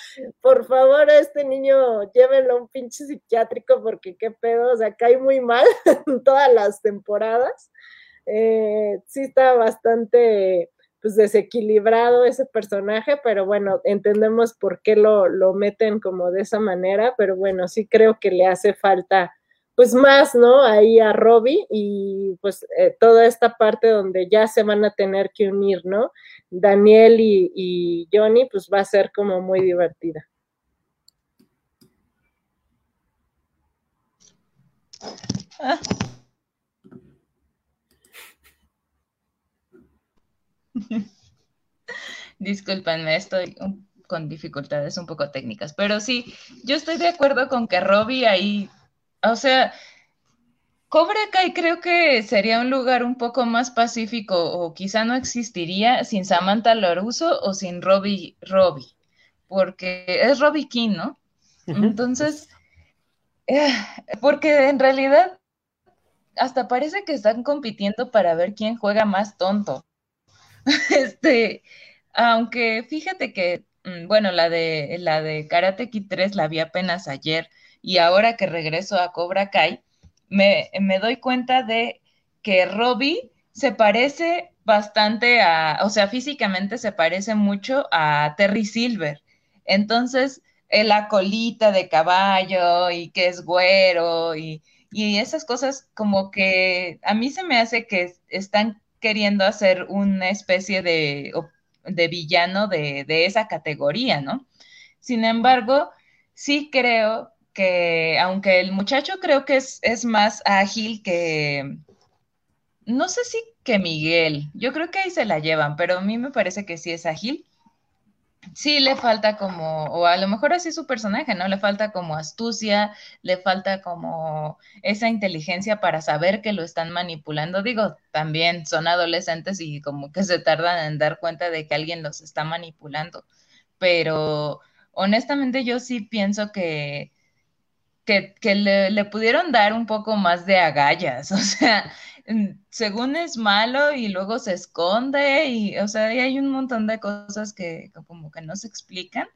D: por favor, a este niño llévenlo a un pinche psiquiátrico porque qué pedo, o sea, cae muy mal en todas las temporadas. Eh, sí está bastante pues desequilibrado ese personaje, pero bueno, entendemos por qué lo, lo meten como de esa manera, pero bueno, sí creo que le hace falta pues más, ¿no? Ahí a Robbie y pues eh, toda esta parte donde ya se van a tener que unir, ¿no? Daniel y, Johnny, pues va a ser como muy divertida.
B: Ah. Disculpenme, estoy con dificultades un poco técnicas, pero sí, yo estoy de acuerdo con que Robbie ahí o sea, Cobra Kai creo que sería un lugar un poco más pacífico o quizá no existiría sin Samantha Loruso o sin Robbie, Robbie porque es Robbie King, ¿no? Entonces, eh, porque en realidad hasta parece que están compitiendo para ver quién juega más tonto. este, aunque fíjate que, mm, bueno, la de la de Karate Kid 3 la vi apenas ayer y ahora que regreso a Cobra Kai, me, me doy cuenta de que Robbie se parece bastante a, o sea, físicamente se parece mucho a Terry Silver. Entonces, la colita de caballo y que es güero y, y esas cosas como que a mí se me hace que están queriendo hacer una especie de, de villano de, de esa categoría, ¿no? Sin embargo, sí creo que aunque el muchacho creo que es, es más ágil que, no sé si que Miguel, yo creo que ahí se la llevan, pero a mí me parece que sí es ágil. Sí le falta como, o a lo mejor así su personaje, ¿no? Le falta como astucia, le falta como esa inteligencia para saber que lo están manipulando. Digo, también son adolescentes y como que se tardan en dar cuenta de que alguien los está manipulando. Pero honestamente yo sí pienso que, que, le, pudieron dar un poco más de agallas, o sea, según es malo y luego se esconde y, o sea, hay un montón de cosas que como que no se explican.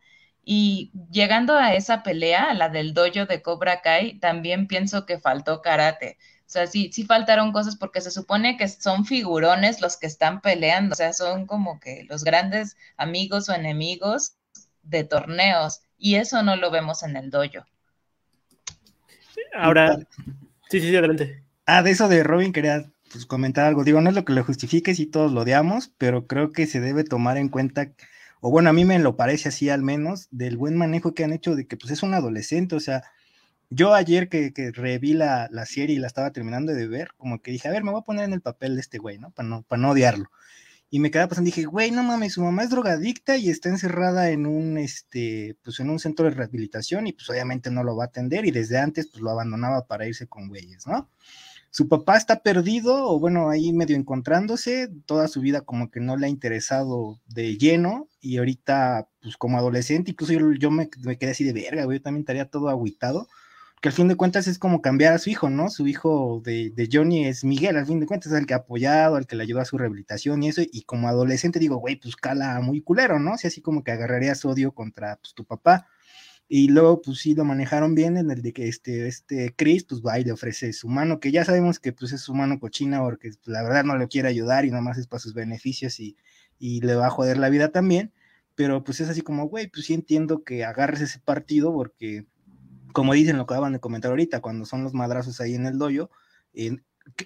B: Y llegando a esa pelea, la del dojo de Cobra Kai, también pienso que faltó karate. O sea, sí, sí faltaron cosas porque se supone que son figurones los que están peleando, o sea, son como que los grandes amigos o enemigos de torneos y eso no lo vemos en el dojo.
A: Ahora, sí, sí, adelante.
C: Ah, de eso de Robin quería pues, comentar algo. Digo, no es lo que lo justifique si todos lo odiamos, pero creo que se debe tomar en cuenta, o bueno, a mí me lo parece así al menos, del buen manejo que han hecho de que pues es un adolescente, o sea, yo ayer que, que reví la, la, serie y la estaba terminando de ver, como que dije, a ver, me voy a poner en el papel de este güey, ¿no? Para no, para no odiarlo. Y me quedaba pasando, dije, güey, no mames, su mamá es drogadicta y está encerrada en un, este, pues en un centro de rehabilitación y pues obviamente no lo va a atender y desde antes pues lo abandonaba para irse con güeyes, ¿no? Su papá está perdido o bueno, ahí medio encontrándose, toda su vida como que no le ha interesado de lleno y ahorita pues como adolescente, incluso yo, me, me, quedé así de verga, güey, yo también estaría todo aguitado que al fin de cuentas es como cambiar a su hijo, ¿no? Su hijo de, de, Johnny es Miguel, al fin de cuentas el que ha apoyado, el que le ayudó a su rehabilitación y eso, y como adolescente digo, güey, pues cala muy culero, ¿no? O sea, así como que agarrarías odio contra pues, tu papá. Y luego, pues sí, lo manejaron bien en el de que este, este Chris, pues va y le ofrece su mano, que ya sabemos que pues es su mano cochina porque la verdad no le quiere ayudar y nada más es para sus beneficios y, y le va a joder la vida también. Pero pues es así como, güey, pues sí entiendo que agarres ese partido porque como dicen, lo acaban de comentar ahorita, cuando son los madrazos ahí en el doyo,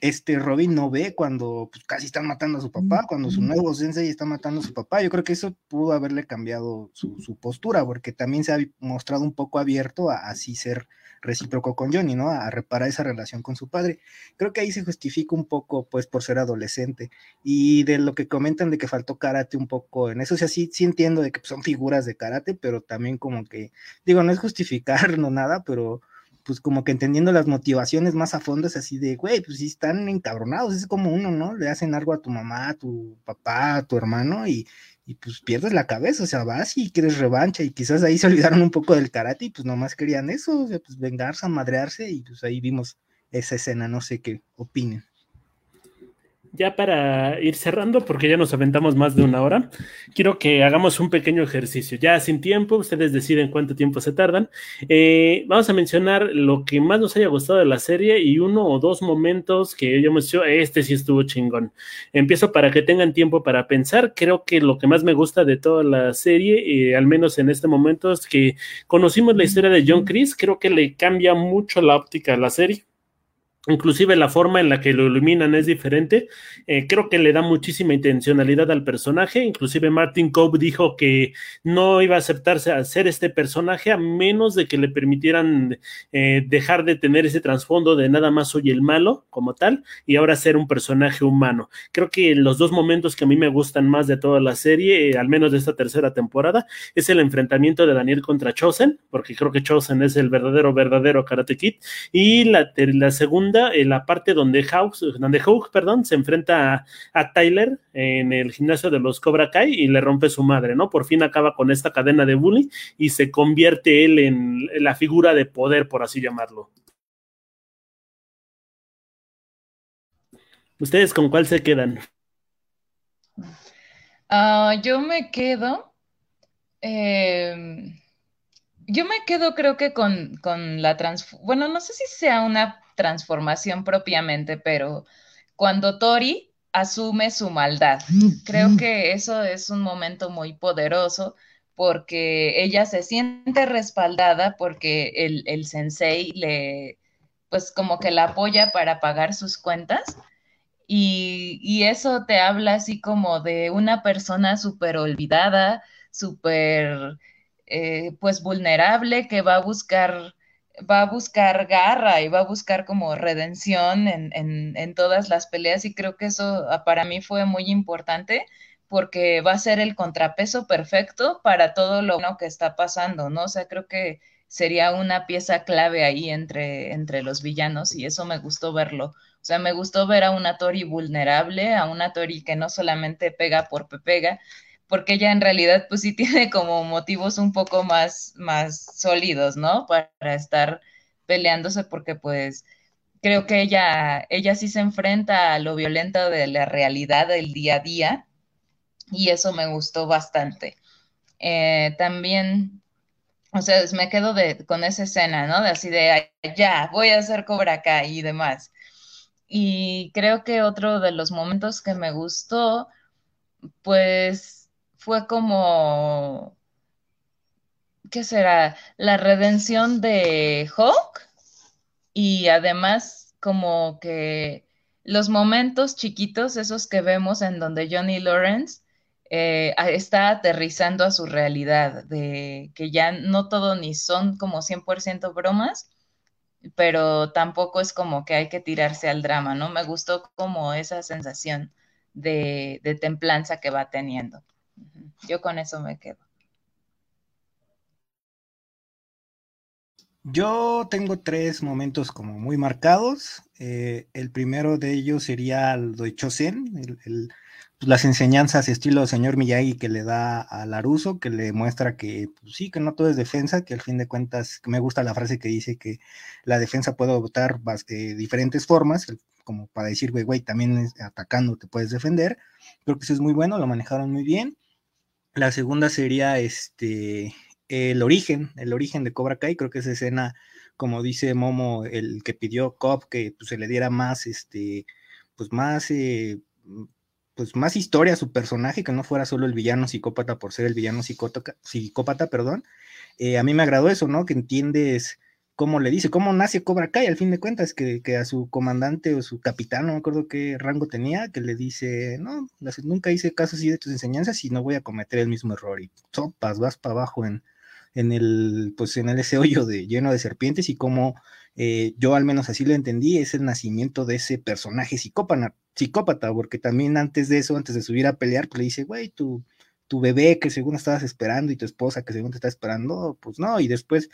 C: este Robin no ve cuando pues, casi están matando a su papá, cuando su nuevo sensei está matando a su papá. Yo creo que eso pudo haberle cambiado su, postura, porque también se ha mostrado un poco abierto a así ser recíproco con Johnny, ¿no? A reparar esa relación con su padre. Creo que ahí se justifica un poco, pues, por ser adolescente. Y de lo que comentan de que faltó karate un poco en eso, o sea, sí, sí entiendo de que son figuras de karate, pero también como que, digo, no es justificar, no nada, pero pues como que entendiendo las motivaciones más a fondo es así de, güey, pues sí están encabronados, es como uno, ¿no? Le hacen algo a tu mamá, a tu papá, a tu hermano y, y pues pierdes la cabeza, o sea, vas y quieres revancha y quizás ahí se olvidaron un poco del karate y pues nomás querían eso, o sea, pues vengarse, madrearse y pues ahí vimos esa escena, no sé qué opinen
A: ya para ir cerrando, porque ya nos aventamos más de una hora, quiero que hagamos un pequeño ejercicio. Ya sin tiempo, ustedes deciden cuánto tiempo se tardan. Eh, vamos a mencionar lo que más nos haya gustado de la serie y uno o dos momentos que yo me dicho, este sí estuvo chingón. Empiezo para que tengan tiempo para pensar. Creo que lo que más me gusta de toda la serie, eh, al menos en este momento, es que conocimos la historia de John Chris. Creo que le cambia mucho la óptica a la serie Inclusive la forma en la que lo iluminan es diferente. Eh, creo que le da muchísima intencionalidad al personaje. Inclusive Martin Cobb dijo que no iba a aceptarse a ser este personaje a menos de que le permitieran eh, dejar de tener ese trasfondo de nada más soy el malo como tal y ahora ser un personaje humano. Creo que los dos momentos que a mí me gustan más de toda la serie, eh, al menos de esta tercera temporada, es el enfrentamiento de Daniel contra Chosen, porque creo que Chosen es el verdadero, verdadero Karate Kid. Y la, la segunda en la parte donde House, donde Hawk, perdón, se enfrenta a, Tyler en el gimnasio de los Cobra Kai y le rompe su madre, ¿no? Por fin acaba con esta cadena de bullying y se convierte él en la figura de poder, por así llamarlo. ¿Ustedes con cuál se quedan?
B: Ah, yo me quedo. Em, yo me quedo, creo que con, con la trans. Bueno, no sé si sea una transformación propiamente, pero cuando Tori asume su maldad, creo que eso es un momento muy poderoso porque ella se siente respaldada porque el, el sensei le, pues como que la apoya para pagar sus cuentas. Y, y eso te habla así como de una persona súper olvidada, súper, eh, pues vulnerable, que va a buscar va a buscar garra y va a buscar como redención en, en, en, todas las peleas y creo que eso ah, para mí fue muy importante porque va a ser el contrapeso perfecto para todo lo bueno que está pasando, ¿no? O sea, creo que sería una pieza clave ahí entre, entre los villanos y eso me gustó verlo. O sea, me gustó ver a una Tori vulnerable, a una Tori que no solamente pega por pega, porque ella en realidad pues sí tiene como motivos un poco más, más sólidos, ¿no? Para estar peleándose porque pues creo que ella, ella sí se enfrenta a lo violento de la realidad del día a día y eso me gustó bastante. Eh, también, o sea, me quedo con esa escena, ¿no? De así de, ya, voy a hacer Cobra acá y demás. Y creo que otro de los momentos que me gustó, pues fue como, ¿qué será? La redención de Hawk y además como que los momentos chiquitos, esos que vemos en donde Johnny Lawrence eh, está aterrizando a su realidad, de que ya no todo ni son como 100% bromas, pero tampoco es como que hay que tirarse al drama, ¿no? Me gustó como esa sensación de, de templanza que va teniendo. Yo con eso me quedo.
C: Yo tengo tres momentos como muy marcados. Eh, el primero de ellos sería el de Chosen, el pues, las enseñanzas estilo señor Miyagi que le da a Laruso, que le muestra que pues, sí, que no todo es defensa, que al fin de cuentas, me gusta la frase que dice que la defensa puede adoptar de diferentes formas, como para decir, güey, güey, también atacando te puedes defender. Creo que eso es muy bueno, lo manejaron muy bien. La segunda sería este el origen, el origen de Cobra Kai, creo que esa escena, como dice Momo, el que pidió Cobb que pues, se le diera más, este, pues más eh, pues más historia a su personaje, que no fuera solo el villano psicópata por ser el villano psicópata, perdón. Eh, a mí me agradó eso, ¿no? Que entiendes cómo le dice, cómo nace Cobra Kai, al fin de cuentas, que, que, a su comandante o su capitán, no me acuerdo qué rango tenía, que le dice, no, nunca hice caso así de tus enseñanzas y no voy a cometer el mismo error. Y sopas, vas para abajo en, en el, pues en ese hoyo de, lleno de serpientes y cómo eh, yo al menos así lo entendí, es el nacimiento de ese personaje psicópata, psicópata, porque también antes de eso, antes de subir a pelear, pues le dice, güey, tu, tu bebé que según estabas esperando y tu esposa que según te está esperando, pues no, y después,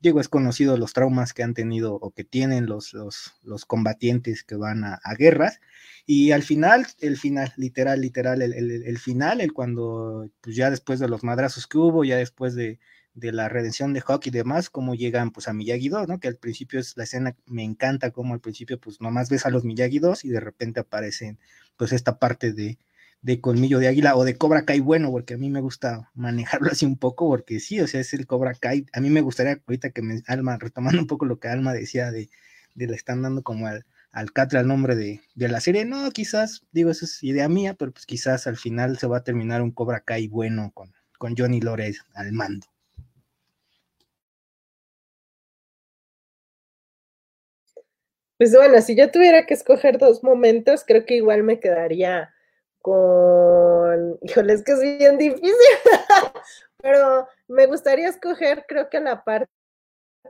C: digo, es conocido los traumas que han tenido o que tienen los, los, los combatientes que van a, guerras, y al final, el final, literal, literal, el, el, final, el cuando, pues ya después de los madrazos que hubo, ya después de de la redención de Hawk y demás, cómo llegan pues a Miyagi-Do, ¿no? Que al principio es la escena, me encanta cómo al principio pues nomás ves a los Miyagi-Dos y de repente aparecen pues esta parte de, de colmillo de águila o de Cobra Kai bueno, porque a mí me gusta manejarlo así un poco, porque sí, o sea, es el Cobra Kai, a mí me gustaría ahorita que me, Alma, retomando un poco lo que Alma decía de, de le están dando como al, al Catra el nombre de, de, la serie, no, quizás, digo, esa es idea mía, pero pues quizás al final se va a terminar un Cobra Kai bueno con, con Johnny Lores al mando.
D: Pues bueno, si yo tuviera que escoger dos momentos, creo que igual me quedaría con, híjole, es que es bien difícil, pero me gustaría escoger, creo que la parte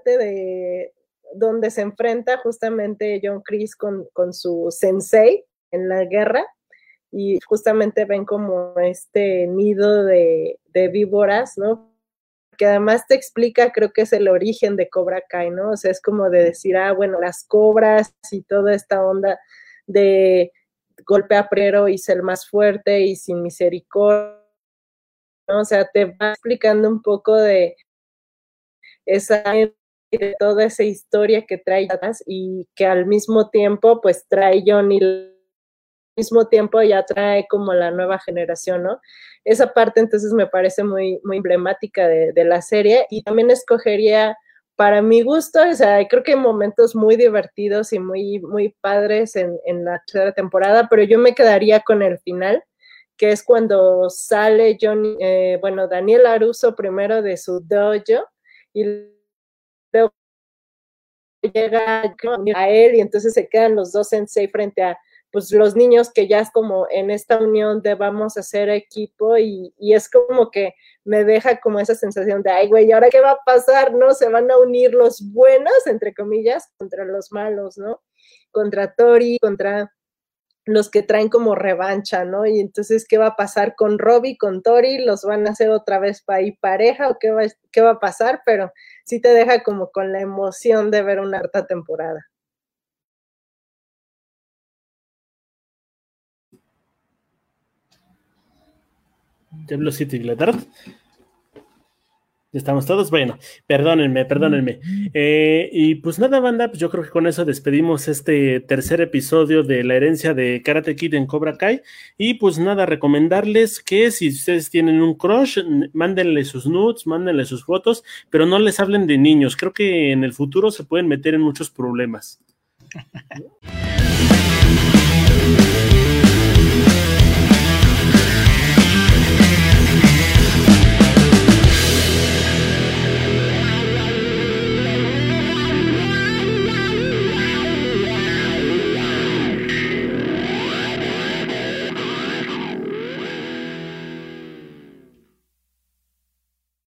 D: de donde se enfrenta justamente John Chris con, con su sensei en la guerra y justamente ven como este nido de, de víboras, ¿no? que además te explica, creo que es el origen de Cobra Kai, ¿no? O sea, es como de decir, ah, bueno, las cobras y toda esta onda de golpe a prero y ser más fuerte y sin misericordia, ¿no? O sea, te va explicando un poco de esa de toda esa historia que trae y que al mismo tiempo pues trae Johnny mismo tiempo ya trae como la nueva generación, ¿no? Esa parte entonces me parece muy, muy emblemática de, la serie y también escogería para mi gusto, o sea, creo que hay momentos muy divertidos y muy, muy padres en, la tercera temporada, pero yo me quedaría con el final, que es cuando sale John, eh, bueno, Daniel Aruso primero de su dojo y luego llega a él y entonces se quedan los dos en frente a pues los niños que ya es como en esta unión de vamos a ser equipo y, y es como que me deja como esa sensación de, ay, güey, ¿ahora qué va a pasar? ¿No? Se van a unir los buenos, entre comillas, contra los malos, ¿no? Contra Tori, contra los que traen como revancha, ¿no? Y entonces, ¿qué va a pasar con Robbie, con Tori? ¿Los van a hacer otra vez para ir pareja o qué va, qué va a pasar? Pero sí te deja como con la emoción de ver una harta temporada.
A: Diablo City Gledard. Estamos todos, bueno, perdónenme, perdónenme. Eh, y pues nada, banda, pues yo creo que con eso despedimos este tercer episodio de la herencia de Karate Kid en Cobra Kai. Y pues nada, recomendarles que si ustedes tienen un crush, mándenle sus nudes, mándenle sus fotos, pero no les hablen de niños. Creo que en el futuro se pueden meter en muchos problemas.